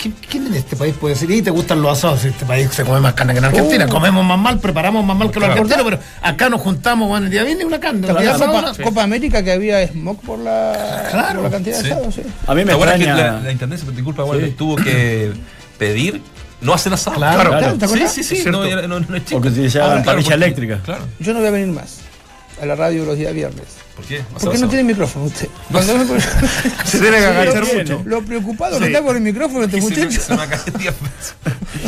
¿Quién, quién en este país puede decir, y te gustan los asados? Si este país se come más carne que en Argentina. Uh. Comemos más mal, preparamos más mal que los Claro. argentinos, pero acá nos juntamos, bueno, el día viene una carne. ¿Te el día acordás sábado Copa, América que había smoke por la, Claro, por la cantidad sí. de asados? Sí. A mí me ¿Te acuerdas que extraña... la, la intendencia, disculpa, bueno, Sí. tuvo que pedir no hacen asado? Claro, claro. ¿Te Sí, sí, sí, no, no, no es chiste. Porque utilizaban Ahora, parrilla porque- eléctrica. Claro. Yo no voy a venir más a la radio los días viernes. ¿Por qué? Porque no tiene micrófono usted. Cuando me- Se tiene que agachar mucho. Lo preocupado que está con el micrófono este Se me, muchacho. se me ha caído diez veces.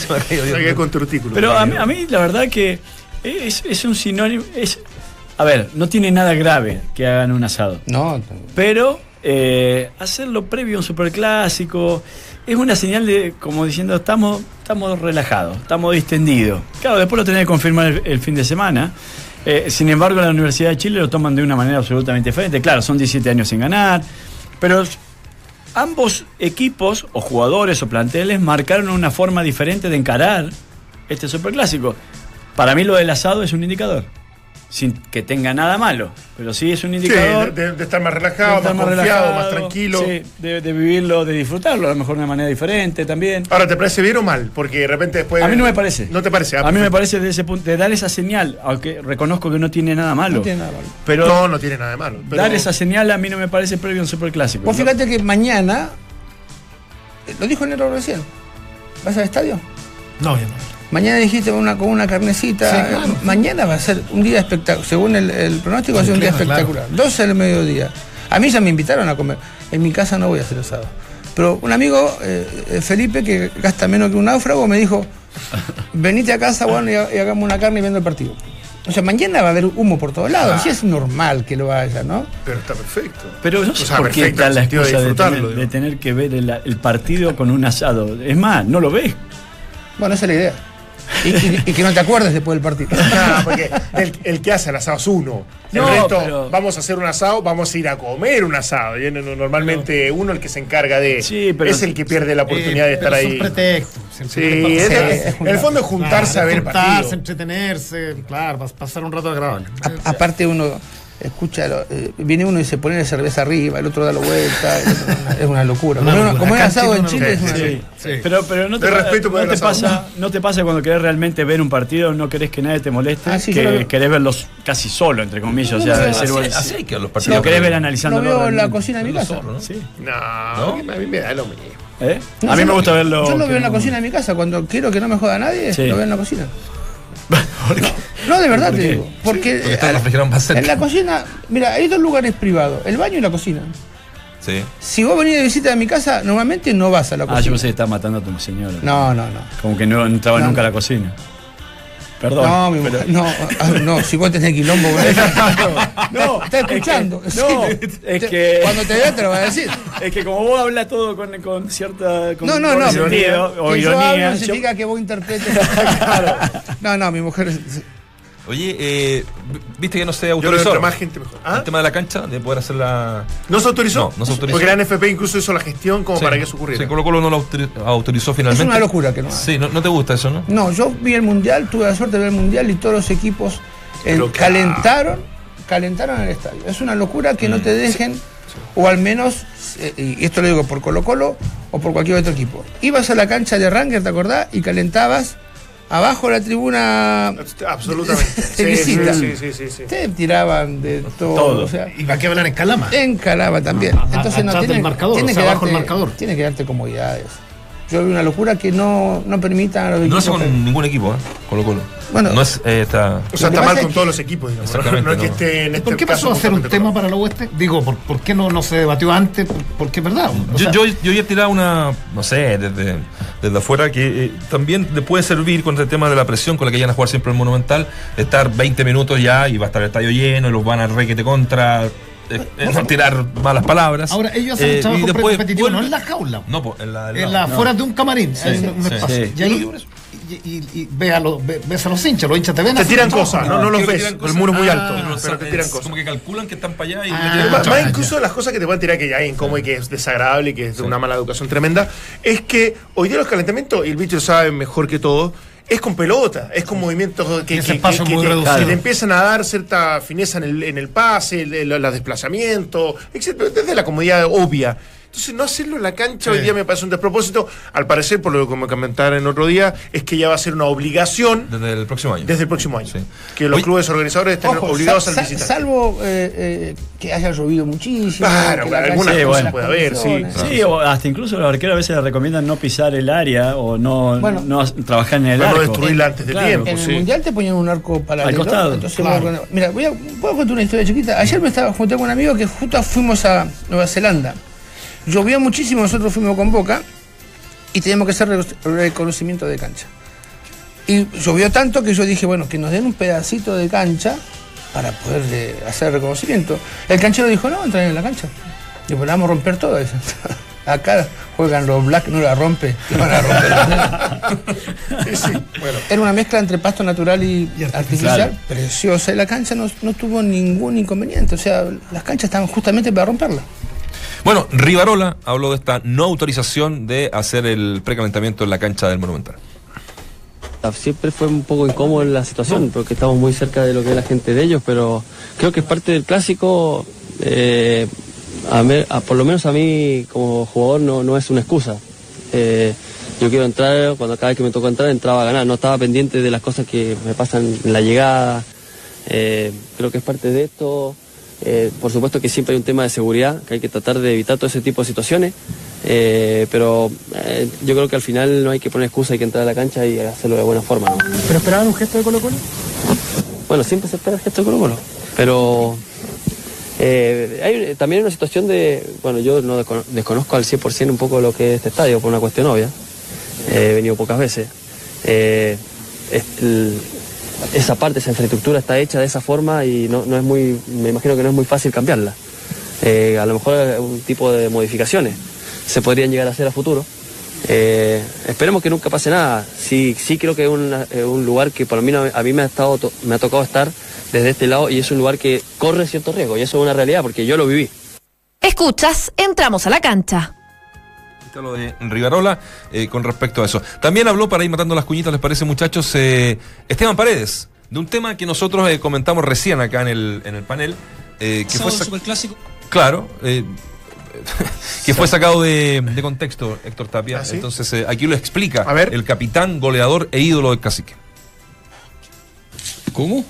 Se me ha caído diez Hay que veces. con tortículo. Pero a mí, a mí la verdad que es, es un sinónimo... Es, a ver, no tiene nada grave que hagan un asado. No, Pero eh, hacerlo previo a un superclásico es una señal de, como diciendo, estamos, estamos relajados, estamos distendidos. Claro, después lo tenés que confirmar el, el fin de semana. Eh, sin embargo, en la Universidad de Chile lo toman de una manera absolutamente diferente. Claro, son 17 años sin ganar, pero ambos equipos, o jugadores o planteles, marcaron una forma diferente de encarar este superclásico. Para mí lo del asado es un indicador. Sin que tenga nada malo, pero sí es un Sí, indicador. de, de estar más relajado, de más confiado, relajado, más tranquilo. sí, de, de vivirlo, de disfrutarlo, a lo mejor de una manera diferente también. Ahora, ¿te parece bien o mal? Porque de repente después. A mí no me parece. No te parece. Ah, a mí me parece de ese punto, de dar esa señal, aunque reconozco que no tiene nada malo. no tiene nada malo. Pero No, no tiene nada de malo. pero- dar esa señal a mí no me parece previo a un superclásico. Vos ¿no? fíjate que mañana, eh, lo dijo Nero recién, ¿vas al estadio? No, yo no. Mañana dijiste una, con una carnecita. Sí, claro. eh, Mañana va a ser un día espectacular. Según el, el pronóstico, va a ser un día Claro, espectacular. 12 del mediodía. A mí ya me invitaron a comer. En mi casa no voy a hacer asado. Pero un amigo, eh, eh, Felipe, que gasta menos que un náufrago, me dijo: Venite a casa, bueno, y, ha- y hagamos una carne y viendo el partido. O sea, mañana va a haber humo por todos lados. Sí es normal que lo haya, ¿no? Pero está perfecto. Pero no O sé sea, por qué está la de excusa de, disfrutarlo, tener, de tener que ver el, el partido con un asado. Es más, no lo ves. Bueno, esa es la idea. Y, y- y que no te acuerdes después del partido. Nah, porque el, el que hace el asado es uno. El No, resto, pero- vamos a hacer un asado, vamos a ir a comer un asado. Y no- normalmente uno el que se encarga de. Sí, pero- es el que pierde la oportunidad de Eh, estar ahí. Pretextos. Sí, es- es- es en el fondo es juntarse Claro, a ver juntarse, partido. entretenerse, claro, pas- pasar un rato agradable. A- aparte uno escucha, lo- eh, viene uno y se pone la cerveza arriba, el otro da la vuelta, el otro- es una locura. Una Acá en asado en Chile no es lo una Sí, locura. sí. Pero, pero no te, respeto no te pasa, no te pasa cuando querés realmente ver un partido, no querés que nadie te moleste, Ah, sí, que lo veo. querés verlos casi solo, entre comillas. o sea, Así- bueno, así hay que los si partidos. lo querés ver Lo analizándolo. veo en la cocina de mi casa. solo, ¿no? Sí. No, a mí me da lo mismo. ¿Eh? No, a mí me lo- gusta verlo. Yo lo veo en la no- cocina de mi casa. Cuando quiero que no me joda nadie, Sí. lo veo en la cocina. ¿Por qué? No, de verdad ¿Por te digo. Porque, Porque está el refrigerador más cerca. en la cocina, mira, hay dos lugares privados, el baño y la cocina. Sí. Si vos venís de visita a mi casa, normalmente no vas a la Ah, yo cocina. pensé que estaba matando a tu señora. No, no, no. Como que no entraba No, nunca a no. la cocina. Perdón. No, mi pero- mujer, no, ah, no, si vos tenés quilombo eso. No, está escuchando. es que- no, Sí, es que- Cuando te vea te lo va a decir. Es que como vos hablas todo con, con cierta. Con No, no, no. sentido, o que yo ironía. hablo no yo- significa que vos interpretes. No, no, mi mujer. Es- Oye, eh, viste que no se Yo creo que autorizó más gente mejor. ¿Ah? el tema de la cancha, de poder hacer la. ¿No se autorizó? No, no se autorizó. Porque la NFP incluso hizo la gestión como Sí. para que eso ocurriera. Sí, Colo Colo no lo autori- autorizó finalmente. una locura que no. Sí, no, no te gusta eso, ¿no? No, yo vi el mundial, tuve la suerte de ver el mundial y todos los equipos eh, calentaron, calentaron el estadio. Es una locura que no Mm, te dejen, o al menos, eh, y esto lo digo por Colo Colo o por cualquier otro equipo. Ibas a la cancha de Ranger, ¿te acordás? Y calentabas abajo de la tribuna. Absolutamente. De Sí, visita. sí, sí, sí, sí. Te tiraban de todo. Todo. O sea, ¿Y para qué hablan en Calama? en Calama también. A- a- Entonces no atrás tiene, del marcador, tiene o sea, que bajo el marcador. Tiene que darte comodidades. Yo vi una locura que no, no permitan a los No equipos. hace con ningún equipo, ¿eh? Colo Colo. Bueno. no es. eh, está. O sea, Lo está mal es con que- todos los equipos, digamos. ¿no? Exactamente, No es que no. esté en este ¿Por qué pasó caso a ser un tema todo. para la oeste? Digo, ¿por, por qué no, no se debatió antes? ¿Por- Porque es verdad. o Yo, sea, yo, yo ya he tirado una, no sé, desde, desde afuera, que eh, también le puede servir con el tema de la presión con la que vayan a jugar siempre el Monumental, estar 20 minutos ya y va a estar el estadio lleno y los van a requete contra, eh, no tirar malas palabras. Ahora, ellos hacen Eh, un trabajo y después competitivo, no en la jaula. No, pues en la. en la afuera de un camarín, hay un, un sí, espacio. sí. Y ahí y, y- y ve a los, ve- ves a los hinchas, los hinchas te ven Te tiran cosas, no, no los ves. cosas. El muro es muy Ah, alto, pero te tiran cosas. Como que calculan que están para allá y Ah, Más, más incluso las cosas que te pueden tirar que ya es incómodo y que es desagradable y que es de una mala educación tremenda, es que hoy día los calentamientos, y el bicho sabe mejor que todo, es con pelota, es con movimientos que, que- muy te empiezan a dar cierta fineza en el, en el pase, el, el- los desplazamientos, etcétera, desde la comodidad obvia. Entonces, no hacerlo en la cancha hoy día me parece un despropósito. Al parecer, por lo que me comentaron en otro día, es que ya va a ser una obligación Desde el próximo año. desde el próximo año. Sí. Que los Oye, clubes organizadores estén Ojo, obligados sal- al visitante. Salvo eh, eh, que haya llovido muchísimo. Claro, que la algunas cosas las puede haber, sí. Sí, o hasta incluso los arqueros a veces les recomiendan no pisar el área o no, Bueno. no trabajar en el Para no arco. destruirla antes de Claro. tiempo. En el sí. mundial te ponían un arco paralelo. Al costado, Entonces, claro. mira, voy a, voy a contar una historia chiquita. Ayer me estaba junté con un amigo que justo fuimos a Nueva Zelanda. Llovió muchísimo, nosotros fuimos con Boca y teníamos que hacer re- reconocimiento de cancha. Y llovió tanto que yo dije, bueno, que nos den un pedacito de cancha para poder eh, hacer reconocimiento. El canchero dijo, no, entran en la cancha. Y pues vamos a romper todo eso. Acá juegan los black, no la rompe. van a romper. Sí, sí. Bueno, Era una mezcla entre pasto natural y, Y artificial. artificial, preciosa. Y la cancha no, no tuvo ningún inconveniente. O sea, las canchas estaban justamente para romperla. Bueno, Rivarola habló de esta no autorización de hacer el precalentamiento en la cancha del Monumental. Siempre fue un poco incómodo la situación porque estamos muy cerca de lo que es la gente de ellos, pero creo que es parte del clásico. eh, por lo menos a mí como jugador no, no es una excusa. Eh, yo quiero entrar, cuando cada vez que me tocó entrar entraba a ganar, no estaba pendiente de las cosas que me pasan en la llegada. Eh, creo que es parte de esto. Eh, por supuesto que siempre hay un tema de seguridad, que hay que tratar de evitar todo ese tipo de situaciones. Eh, pero eh, yo creo que al final no hay que poner excusa, hay que entrar a la cancha y hacerlo de buena forma. ¿no? ¿Pero esperaban un gesto de Colo Colo? Bueno, siempre se espera el gesto de Colo Colo, pero hay también hay una situación de, bueno, yo no descono- desconozco al 100% un poco lo que es este estadio, por una cuestión obvia, he venido pocas veces. El- esa parte, esa infraestructura está hecha de esa forma y no, no es muy, me imagino que no es muy fácil cambiarla. Eh, a lo mejor un tipo de modificaciones se podrían llegar a hacer a futuro. Eh, esperemos que nunca pase nada. Sí, sí creo que es eh, un lugar que lo menos a mí me ha, estado me ha tocado estar desde este lado y es un lugar que corre cierto riesgo y eso es una realidad porque yo lo viví. Escuchas, entramos a la cancha. Lo de Rivarola eh, con respecto a eso. También habló, para ir matando las cuñitas, ¿les parece, muchachos? eh, Esteban Paredes, de un tema que nosotros eh, comentamos recién acá en el, en el panel. eh, que fue Sábado sac- superclásico. Claro, eh, que fue sacado de, de contexto, Héctor Tapia. ¿Ah, sí? Entonces, eh, aquí lo explica A ver. el capitán, goleador e ídolo del cacique. ¿Cómo?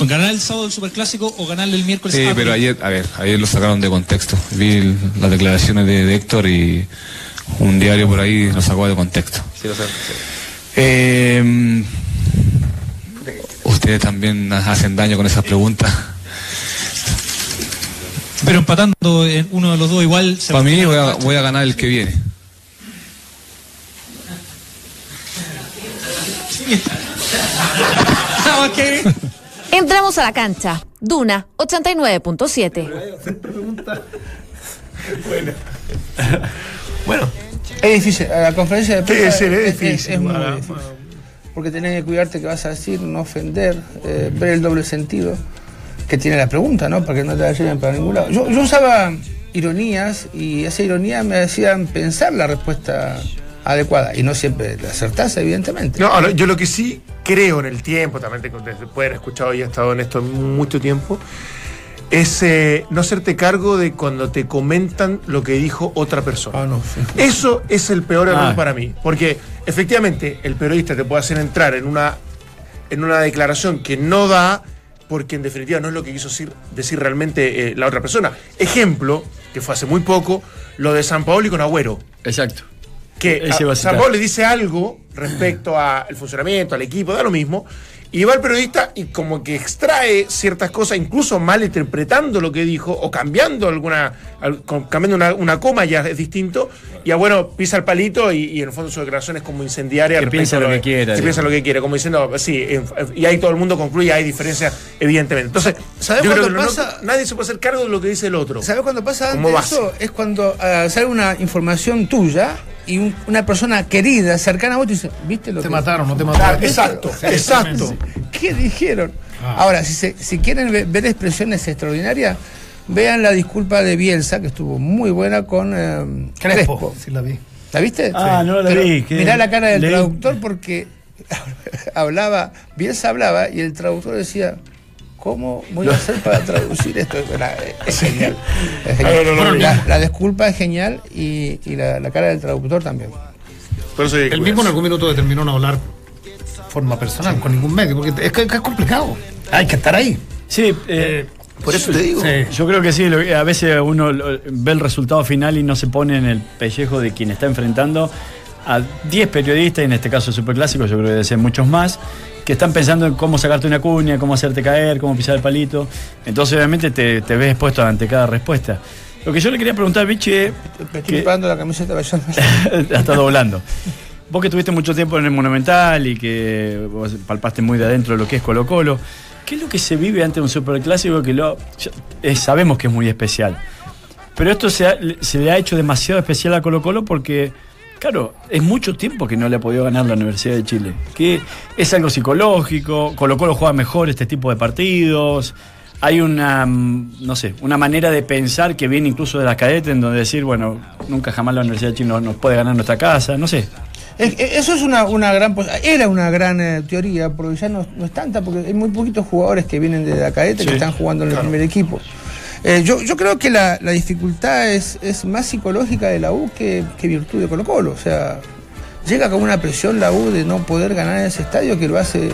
¿Ganar el sábado el superclásico o ganarle el miércoles? Sí, Ah, pero ayer, a ver, ayer lo sacaron de contexto. Vi el- las declaraciones de, de Héctor y un diario por ahí lo sacó de contexto. Sí, lo sé, sí. Eh, ustedes también hacen daño con esas preguntas. Pero empatando en uno de los dos igual se Para mí voy a, voy a ganar el que viene. Entramos a la cancha. Duna 89.7. Bueno, Es difícil, a la conferencia de prensa sí, es es, difícil. es muy difícil. Porque tenés que cuidarte que vas a decir, no ofender, eh, ver el doble sentido que tiene la pregunta, ¿no? Para que no te la lleven para ningún lado. Yo, yo usaba ironías y esa ironía me hacían pensar la respuesta adecuada. Y no siempre la acertás, evidentemente. No, ahora, yo lo que sí creo en el tiempo, también te, desde poder haber escuchado y he estado en esto mucho tiempo, es eh, no hacerte cargo de cuando te comentan lo que dijo otra persona. Ah, no, sí. Eso es el peor error Ah. para mí, porque efectivamente el periodista te puede hacer entrar en una, en una declaración que no da, porque en definitiva no es lo que quiso decir, decir realmente eh, la otra persona. Ejemplo, que fue hace muy poco, lo de San Paolo y con Agüero Exacto. Que. Pablo le dice algo respecto al funcionamiento, al equipo, da lo mismo, y va el periodista y como que extrae ciertas cosas, incluso malinterpretando lo que dijo, o cambiando alguna, cambiando una, una coma ya es distinto, y a bueno, pisa el palito y, y en el fondo su declaración es como incendiaria. Que piensa a lo que quiera, Que piensa lo que quiere, como diciendo, sí, y ahí todo el mundo concluye, hay diferencias, evidentemente. Entonces, ¿Sabes no- pasa? nadie se puede hacer cargo de lo que dice el otro. ¿Sabes cuándo pasa Como antes eso? Es cuando ah, sale una información tuya y un- una persona querida, cercana a vos, te dice, ¿viste lo Te que mataron, no te Ah, mataron. exacto, exacto. ¿Qué dijeron? Ahora, si, se- si quieren ve- ver expresiones extraordinarias, vean la disculpa de Bielsa, que estuvo muy buena con eh, Crespo. Crespo. Sí, la vi. ¿La viste? Ah, no la Pero vi, que Mirá la cara del leí- traductor porque hablaba, Bielsa hablaba y el traductor decía, ¿cómo voy a hacer para traducir esto? Es genial. es genial. No, no, no, la, disculpa es genial y, y la, la cara del traductor también. El mismo en algún minuto determinó no hablar forma personal con ningún medio, porque es, que, es complicado. Hay que estar ahí. Sí, eh, Por eso te digo. Sí. yo creo que sí. a veces uno ve el resultado final y no se pone en el pellejo de quien está enfrentando a 10 periodistas, y en este caso Superclásico, yo creo que debe ser muchos más, que están pensando en cómo sacarte una cuña, cómo hacerte caer, cómo pisar el palito. Entonces, obviamente, te, te ves expuesto ante cada respuesta. Lo que yo le quería preguntar, Vichy, es estoy que- la camiseta la está doblando. Vos que tuviste mucho tiempo en el Monumental y que vos palpaste muy de adentro lo que es Colo Colo, ¿qué es lo que se vive ante un superclásico que lo, eh, sabemos que es muy especial? Pero esto se, ha- se le ha hecho demasiado especial a Colo Colo porque, claro, es mucho tiempo que no le ha podido ganar la Universidad de Chile. Que es algo psicológico, Colo Colo juega mejor este tipo de partidos. Hay una, mm, no sé, una manera de pensar que viene incluso de las cadetes, en donde decir, bueno, nunca jamás la Universidad de Chile nos, nos puede ganar nuestra casa, no sé. Es- es- Eso es una, una gran, era una gran eh, teoría, porque ya no, no es tanta, porque hay muy poquitos jugadores que vienen de la cadete que están jugando en el primer equipo. Eh, yo, yo creo que la, la dificultad es, es más psicológica de la U que, que virtud de Colo Colo. O sea, llega con una presión la U de no poder ganar en ese estadio que lo hace,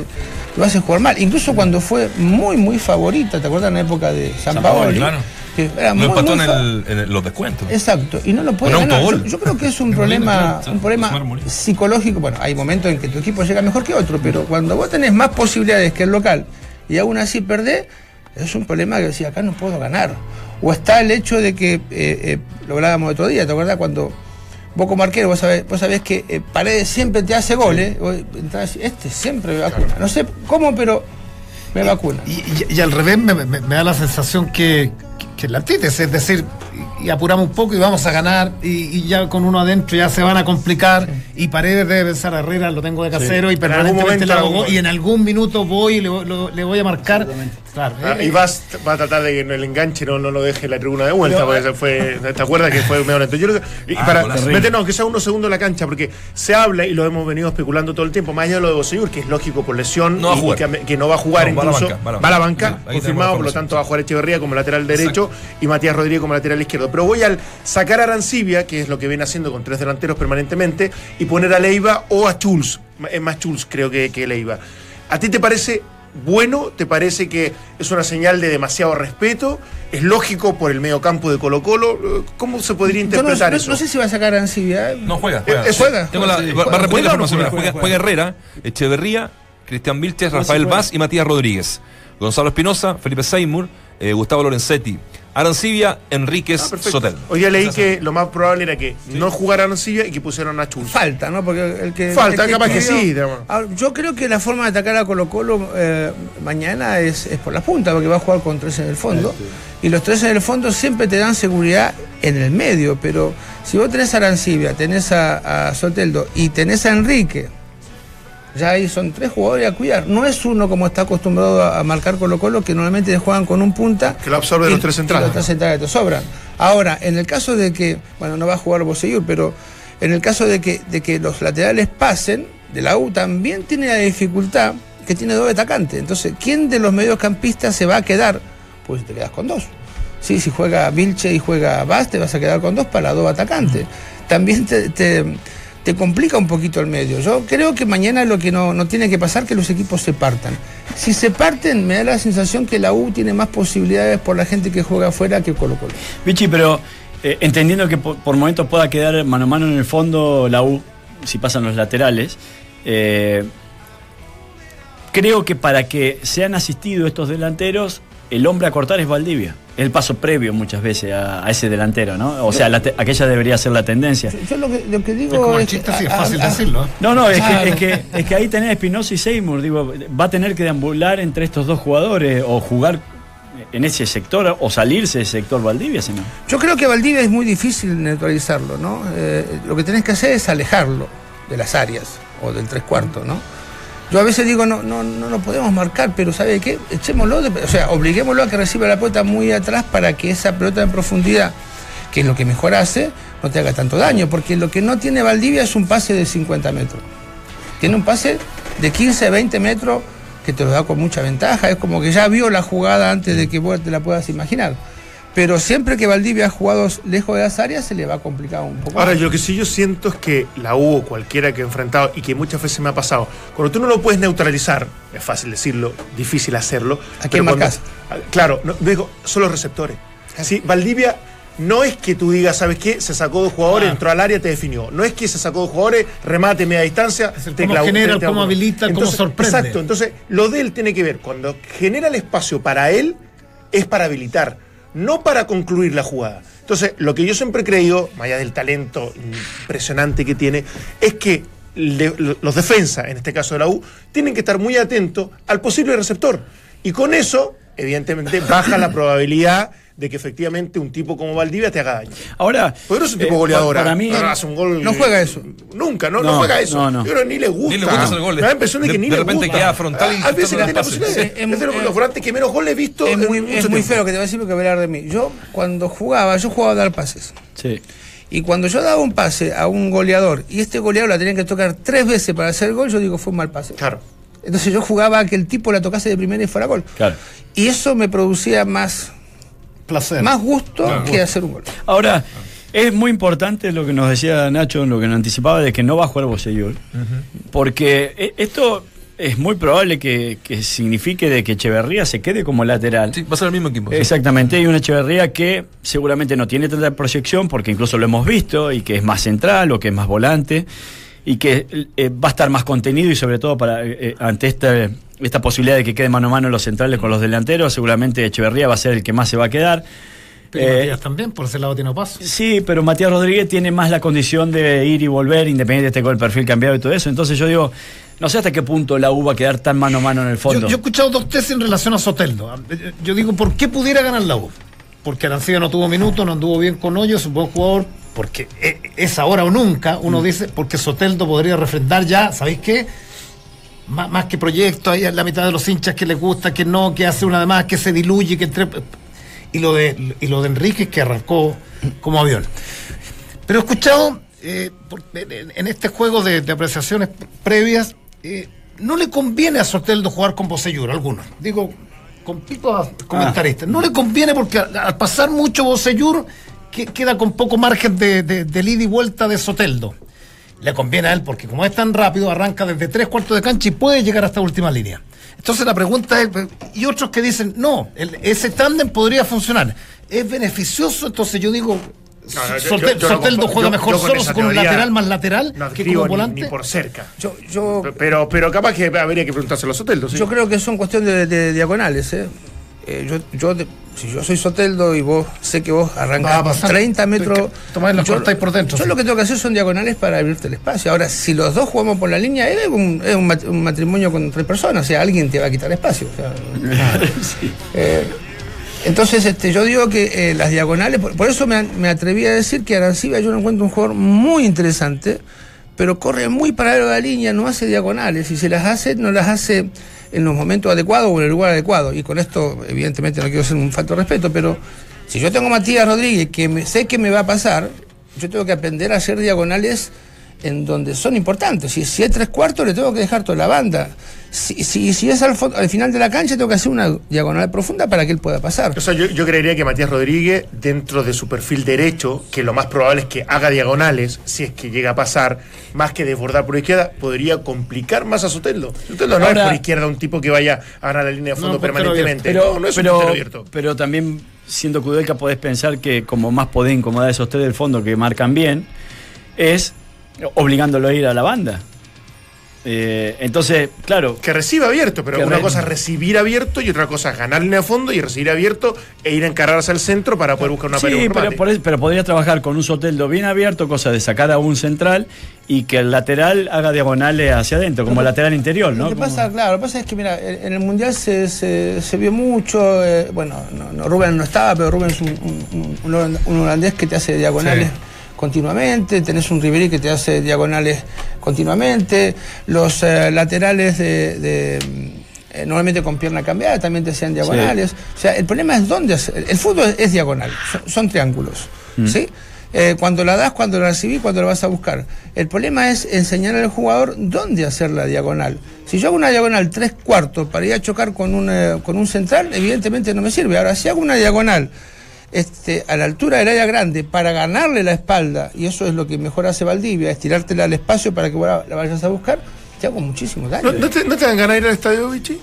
lo hace jugar mal. Incluso cuando fue muy, muy favorita, ¿te acuerdas en la época de San, San Paolo? Claro. Que era muy, empató muy en, el- en los descuentos. Exacto, y no lo puede ganar. Yo, yo creo que es un problema, un problema psicológico. Bueno, hay momentos en que tu equipo llega mejor que otro, pero cuando vos tenés más posibilidades que el local y aún así perdés, es un problema que decía, acá no puedo ganar. O está el hecho de que, eh, eh, lo hablábamos otro día, ¿te acuerdas? Cuando vos como arquero, vos sabés, vos sabés que eh, Paredes siempre te hace goles, entrás y, este siempre me vacuna. No sé cómo, pero me vacuna. Y, y- y al revés me, me- me da la sensación que, que, que la antítesis, es decir, y, apuramos un poco y vamos a ganar, y, y ya con uno adentro ya se van a complicar, y Paredes debe pensar, Herrera lo tengo de casero, y permanentemente le hago y en algún minuto voy y le, voy- lo- le voy a marcar. Claro, Ah, eh, y vas, va a tratar de que en el enganche no, no lo deje la tribuna de vuelta, porque se fue, ¿te acuerdas que fue medio lento? Yo creo que, y Ah, para meternos, que sea unos segundos en la cancha, porque se habla, y lo hemos venido especulando todo el tiempo, más allá de lo de Boseyur, que es lógico por lesión, No va a y- y jugar. que, que no va a jugar No, va a la incluso, banca, va a la va a la banca. confirmado, por lo tanto va a jugar Echeverría como lateral derecho y Matías Rodríguez como lateral izquierdo. Pero voy al sacar a Arancibia, que es lo que viene haciendo con tres delanteros permanentemente, y poner a Leiva o a Chulz, es más Chulz creo que, que Leiva. ¿A ti te parece bueno? ¿Te parece que es una señal de demasiado respeto? ¿Es lógico por el mediocampo de Colo Colo? ¿Cómo se podría Yo no, interpretar no- eso? no sé si va a sacar a Arancibia. No juega. Eh, juega. Tengo la- Sí, va, a juega. repetir la ¿Juega o no formación. juega? Juega, Juega, juega Herrera, Echeverría, Cristian Vilches, Rafael juega. Vaz y Matías Rodríguez. Gonzalo Espinosa, Felipe Seymour, eh, Gustavo Lorenzetti, Arancibia, Enríquez, Ah. Sotel. Hoy día leí que lo más probable era que no jugara Arancibia y que pusieran a Chulz. Falta, ¿no? Porque el que. Falta, el que capaz que escribió- sí, digamos. Ahora, yo creo que la forma de atacar a Colo Colo eh, mañana es, es por la punta, porque va a jugar con tres en el fondo. Y los tres en el fondo siempre te dan seguridad en el medio, pero si vos tenés a Arancibia, tenés a, a Soteldo y tenés a Enrique, ya ahí son tres jugadores a cuidar. No es uno como está acostumbrado a, marcar Colo Colo, que normalmente juegan con un punta. Que lo absorbe y- los tres centrales. Los tres centrales te sobran. Ahora, en el caso de que, bueno, no va a jugar Boseyur, pero en el caso de que, de que los laterales pasen, de la U también tiene la dificultad que tiene dos atacantes. Entonces, ¿quién de los mediocampistas se va a quedar? Pues te quedas con dos. Sí, si juega Vilche y juega Vaz, te vas a quedar con dos para dos atacantes. También te, te- te complica un poquito el medio. Yo creo que mañana lo que no, no tiene que pasar es que los equipos se partan. Si se parten, me da la sensación que la U tiene más posibilidades por la gente que juega afuera que Colo Colo. Vichy, pero eh, entendiendo que por, momentos pueda quedar mano a mano en el fondo la U, si pasan los laterales, eh, creo que para que sean asistidos estos delanteros, el hombre a cortar es Valdivia. Es el paso previo muchas veces a, a ese delantero, ¿no? O sea, la te- aquella debería ser la tendencia. Yo lo que, lo que digo Es como el es chiste, sí, es fácil a- decirlo. ¿eh? No, no, es, que, es, que, es que ahí tenés Espinosa y Seymour. Digo, va a tener que deambular entre estos dos jugadores o jugar en ese sector o salirse del sector Valdivia, si no. Yo creo que Valdivia es muy difícil neutralizarlo, ¿no? Eh, lo que tenés que hacer es alejarlo de las áreas o del tres cuartos, ¿no? Yo a veces digo, no, no, no podemos marcar, pero ¿sabe qué? Echémoslo, de- o sea, obliguémoslo a que reciba la pelota muy atrás para que esa pelota en profundidad, que es lo que mejor hace, no te haga tanto daño, porque lo que no tiene Valdivia es un pase de 50 metros. Tiene un pase de 15, 20 metros que te lo da con mucha ventaja. Es como que ya vio la jugada antes de que vos te la puedas imaginar. Pero siempre que Valdivia ha jugado lejos de las áreas, se le va a complicar un poco. Ahora, lo que sí yo siento es que la U cualquiera que he enfrentado y que muchas veces me ha pasado, cuando tú no lo puedes neutralizar, es fácil decirlo, difícil hacerlo. ¿A quién pero cuando- marcas? Ah, Claro, no, digo, son los receptores. Sí, Valdivia no es que tú digas, ¿sabes qué? Se sacó dos jugadores, entró al área, te definió. No es que se sacó dos jugadores, remate media distancia, Es el te cómo clavó- genera, te- te- cómo habilita, cómo Entonces, sorprende. Exacto, entonces lo de él tiene que ver, cuando genera el espacio para él, es para habilitar, no para concluir la jugada. Entonces, lo que yo siempre he creído, más allá del talento impresionante que tiene, es que le- los defensas, en este caso de la U, tienen que estar muy atentos al posible receptor. Y con eso, evidentemente, baja la probabilidad de que efectivamente un tipo como Valdivia te haga daño. Ahora, no es un tipo eh, goleador. para mí- ahora hace un gol. No juega eso. Nunca, no, no, No, juega eso. no, no. Yo creo que ni le gusta. Ni le gusta hacer goles. Me da la impresión de que De- ni de le repente gusta. queda frontal A- A veces dar tiene la posibilidad. Sí, Es de los es- los volantes que menos goles he visto. es muy, mucho es muy tiempo. feo que te voy a decir porque voy a hablar de mí. Yo, cuando jugaba, yo jugaba a dar pases. sí. Y cuando yo daba un pase a un goleador y este goleador la tenía que tocar tres veces para hacer gol, yo digo, fue un mal pase. Claro. Entonces yo jugaba a que el tipo la tocase de primera y fuera gol. Claro. Y eso me producía más, Placer. más gusto que hacer un gol. Ahora, es muy importante lo que nos decía Nacho, lo que nos anticipaba de que no va a jugar Bosellur, porque eh, esto es muy probable que, que signifique de que Echeverría se quede como lateral. Sí, va a ser el mismo equipo. Exactamente, y una Echeverría que seguramente no tiene tanta proyección, porque incluso lo hemos visto, y que es más central o que es más volante, y que eh, va a estar más contenido y sobre todo para eh, eh, ante esta, esta posibilidad de que quede mano a mano los centrales con los delanteros, seguramente Echeverría va a ser el que más se va a quedar. Pero Eh, Matías también, por ese lado tiene paso. Sí, pero Matías Rodríguez tiene más la condición de ir y volver, independiente de este con el perfil cambiado y todo eso. Entonces yo digo, no sé hasta qué punto la U va a quedar tan mano a mano en el Yo, fondo. yo he escuchado dos tesis en relación a Soteldo. Yo digo, ¿por qué pudiera ganar la U? Porque Arancibia no tuvo minutos, no anduvo bien con Hoyos, es un buen jugador, porque e- es ahora o nunca, uno dice, porque Soteldo podría refrendar ya, ¿sabéis qué? Más, más que proyecto, en la mitad de los hinchas que les gusta, que no, que hace una de más, que se diluye, que entre... Y lo de, y lo de Enríquez que arrancó como avión. Pero he escuchado eh, en, este juego de, de apreciaciones previas, eh, no le conviene a Soteldo jugar con Bocellur, algunos. Digo, con pico a comentaristas. No le conviene porque al, al pasar mucho Bocellur que, queda con poco margen de, de, ida y vuelta de Soteldo. Le conviene a él porque como es tan rápido, arranca desde tres cuartos de cancha y puede llegar hasta última línea. Entonces la pregunta es, y otros que dicen, no, el- ese tándem podría funcionar. ¿Es beneficioso? Entonces yo digo, No, no, yo- Sotel- yo- yo no Soteldo juega yo- mejor con solo con un lateral más lateral No que como ni, volante. ni por cerca. Yo, yo, Pero, pero capaz que habría que preguntárselo a Soteldo. ¿sí? yo creo que son cuestiones de, de diagonales. ¿eh? Eh, yo, yo de- si yo soy Soteldo y vos sé que vos Va a arrancás pasar. 30 metros. Tomás las yo, cortáis por dentro. yo lo que tengo que hacer son diagonales para abrirte el espacio. Ahora, si los dos jugamos por la línea, es un, es un mat- un matrimonio con tres personas. O sea, alguien te va a quitar espacio. o sea, eh, entonces, este, yo digo que eh, las diagonales, por, por eso me, me atreví a decir que Arancibia yo lo encuentro un jugador muy interesante, pero corre muy paralelo a la línea, no hace diagonales, y si las hace, no las hace en los momentos adecuados o en el lugar adecuado. Y con esto, evidentemente, no quiero ser un falto de respeto, pero si yo tengo Matías Rodríguez, que me- sé que me va a pasar, yo tengo que aprender a hacer diagonales en donde son importantes. Si, si es tres cuartos, le tengo que dejar toda la banda. Si, si, si es al, final de la cancha, tengo que hacer una diagonal profunda para que él pueda pasar. O sea, yo, yo creería que Matías Rodríguez, dentro de su perfil derecho, que lo más probable es que haga diagonales, si es que llega a pasar, más que desbordar por izquierda, podría complicar más a Soteldo. Soteldo no Ahora- es por izquierda un tipo que vaya a ganar la línea de fondo No, permanentemente. Pero, no, no es pero, un abierto. pero también, siendo Kudelka, podés pensar que como más podés incomodar a esos tres del fondo que marcan bien, es obligándolo a ir a la banda. Eh, entonces, claro, Que reciba abierto, pero una re- cosa es recibir abierto y otra cosa es ganar línea de fondo y recibir abierto e ir a encararse al centro para poder buscar una sí, pelota. pero, por eso- pero podría trabajar con un soteldo bien abierto, cosa de sacar a un central y que el lateral haga diagonales hacia adentro, como lateral interior, ¿no? Lo que Como- pasa, claro, lo que pasa es que, mira, en el Mundial se, se, se vio mucho, eh, bueno, no, no, Rubén no estaba, pero Rubén es un, un- un holandés que te hace diagonales Sí. Continuamente, tenés un Ribery que te hace diagonales continuamente, los eh, laterales de... de, mm, eh, normalmente con pierna cambiada también te hacían diagonales. O sea, el problema es dónde hacer. El fútbol es, es diagonal, son, son triángulos. ¿Sí? Eh, cuando la das, cuando la recibís, cuando la vas a buscar. El problema es enseñar al jugador dónde hacer la diagonal. Si yo hago una diagonal tres cuartos para ir a chocar con un, eh, con un central, evidentemente no me sirve. Ahora, si hago una diagonal este, a la altura del área grande para ganarle la espalda, y eso es lo que mejor hace Valdivia, estirártela al espacio para que vos la, la vayas a buscar, te hago muchísimo daño. ¿No, no te, ¿No te dan ganas de ir al estadio, Vichy?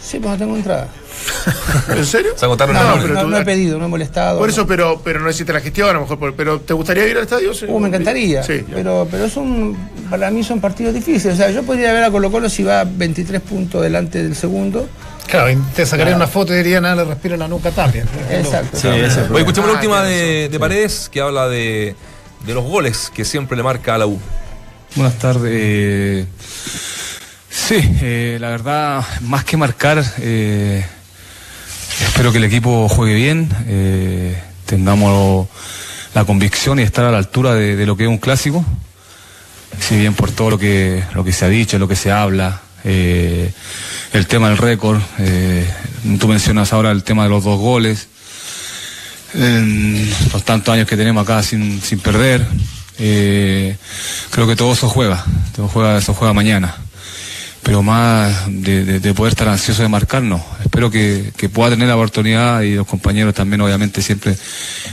Sí, pues no tengo entrada. ¿En serio? Se agotaron No, no, pero tú- no he pedido, no he molestado. Por no. eso, pero, pero no hiciste la gestión, a lo mejor. Pero ¿te gustaría ir al estadio? Sí. Uh, me encantaría, Sí, pero, pero es un, para mí son partidos difíciles. O sea, yo podría ver a Colo Colo si va 23 puntos delante del segundo. Claro, y te sacarían una foto y dirían, nada, le respira la nuca Tapia. Exacto. Sí, el Oye, escuchemos la Ah, última tienes de, razón, de Paredes, que habla de, de los goles que siempre le marca a la U. Buenas tardes. sí, eh, la verdad, más que marcar, eh, espero que el equipo juegue bien, eh, tengamos la convicción y estar a la altura de, de lo que es un clásico. Si bien por todo lo que, lo que se ha dicho, lo que se habla, eh, el tema del récord, eh, tú mencionas ahora el tema de los dos goles los tantos años que tenemos acá sin, sin perder. eh, creo que todo eso juega, todo juega, eso juega mañana. Pero más de, de- de poder estar ansioso de marcar, no. Espero que, que pueda tener la oportunidad y los compañeros también, obviamente, siempre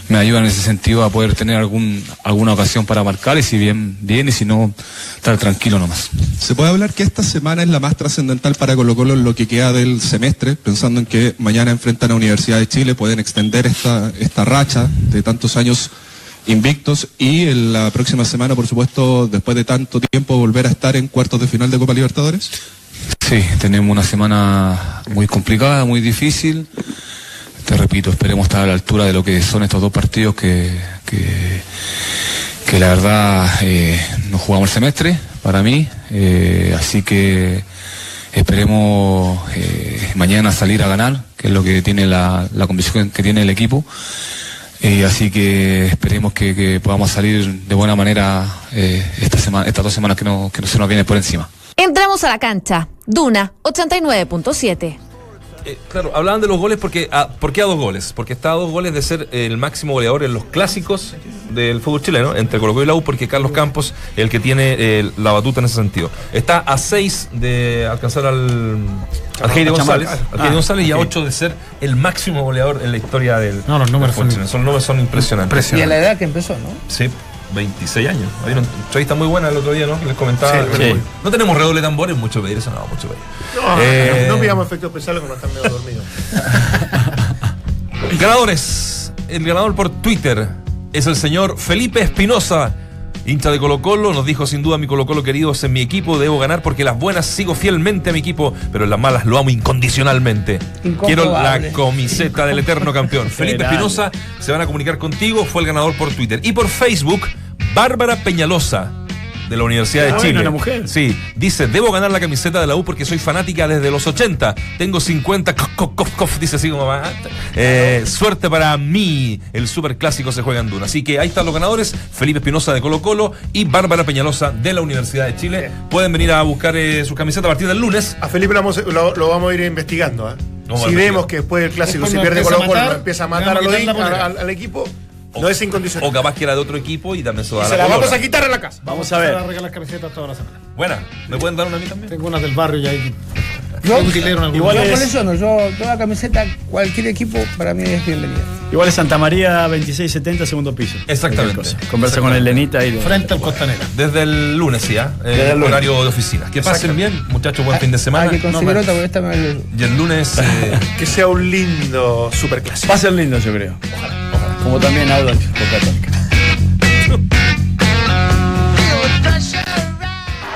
me ayudan en ese sentido a poder tener algún, alguna ocasión para marcar y si bien, bien y si no, estar tranquilo nomás. Se puede hablar que esta semana es la más trascendental para Colo Colo en lo que queda del semestre, pensando en que mañana enfrentan a Universidad de Chile, pueden extender esta, esta racha de tantos años invictos y en la próxima semana, por supuesto, después de tanto tiempo, volver a estar en cuartos de final de Copa Libertadores. Sí, tenemos una semana muy complicada, muy difícil. Te repito, esperemos estar a la altura de lo que son estos dos partidos que, que, que la verdad eh, nos jugamos el semestre para mí. eh, así que esperemos eh, mañana salir a ganar, que es lo que tiene la, la convicción que tiene el equipo. Y así que esperemos que, que podamos salir de buena manera eh, esta semana, estas dos semanas que, no, que no se nos viene por encima. Entramos a la cancha. Duna 89.7. Eh, claro, hablaban de los goles porque ah, ¿por qué a dos goles? Porque está a dos goles de ser el máximo goleador en los clásicos del fútbol chileno, entre Colo Colo y la U, porque Carlos Campos es el que tiene eh, la batuta en ese sentido. Está a seis de alcanzar al, al González, al Ah, González y a ocho de ser el máximo goleador en la historia del No, los números son chileno. Son, los números son impresionantes. Y a la edad que empezó, ¿no? Sí, 26 años. Hay una entrevista muy buena el otro día, ¿no? Que les comentaba. Sí, Sí. sí. No tenemos redoble de tambores, mucho pedir eso, no, mucho pedir. No, Eh, no pidamos efectos especiales cuando están medio dormidos. Ganadores. El ganador por Twitter es el señor Felipe Espinosa Hincha de Colo Colo, nos dijo sin duda mi Colo Colo querido es en mi equipo, debo ganar porque las buenas sigo fielmente a mi equipo, pero en las malas lo amo incondicionalmente. Quiero la camiseta del eterno campeón. Felipe. Espinosa se van a comunicar contigo, fue el ganador por Twitter. Y por Facebook, Bárbara Peñalosa. De la Universidad de Ah, Chile. una mujer. Sí, dice, debo ganar la camiseta de la U porque soy fanática desde los 80. Tengo 50, cof, cof, cof, cof, dice así como va. Eh, suerte para mí, el super clásico se juega en Duna. Así que ahí están los ganadores, Felipe Espinosa de Colo Colo y Bárbara Peñalosa de la Universidad de Chile. Pueden venir a buscar eh, sus camisetas a partir del lunes. A Felipe lo vamos, lo- lo vamos a ir investigando. ¿eh? Si vemos que después del clásico se nos pierde Colo Colo, empieza a matar a los al equipo, no es incondicional. O capaz que era de otro equipo y también se va y a se la la vamos a quitar en la casa. Vamos a ver. a regalar camisetas toda la semana. Buena, ¿me pueden dar una a mí también? Tengo unas del barrio ya ahí. Yo, igual yo colecciono, yo toda camiseta, cualquier equipo para mí es bienvenida. Igual es Santa María 2670, segundo piso. Exactamente. Conversa con el Lenita y Frente al Costanera. Desde el lunes ya, eh, Desde el lunes. horario de oficina. Que pasen bien, muchachos, buen fin de semana. Hay que conseguir no, otra porque esta me... Y el lunes, eh, Que sea un lindo superclásico. Va a ser lindo, yo creo como también Álvaro por Católica.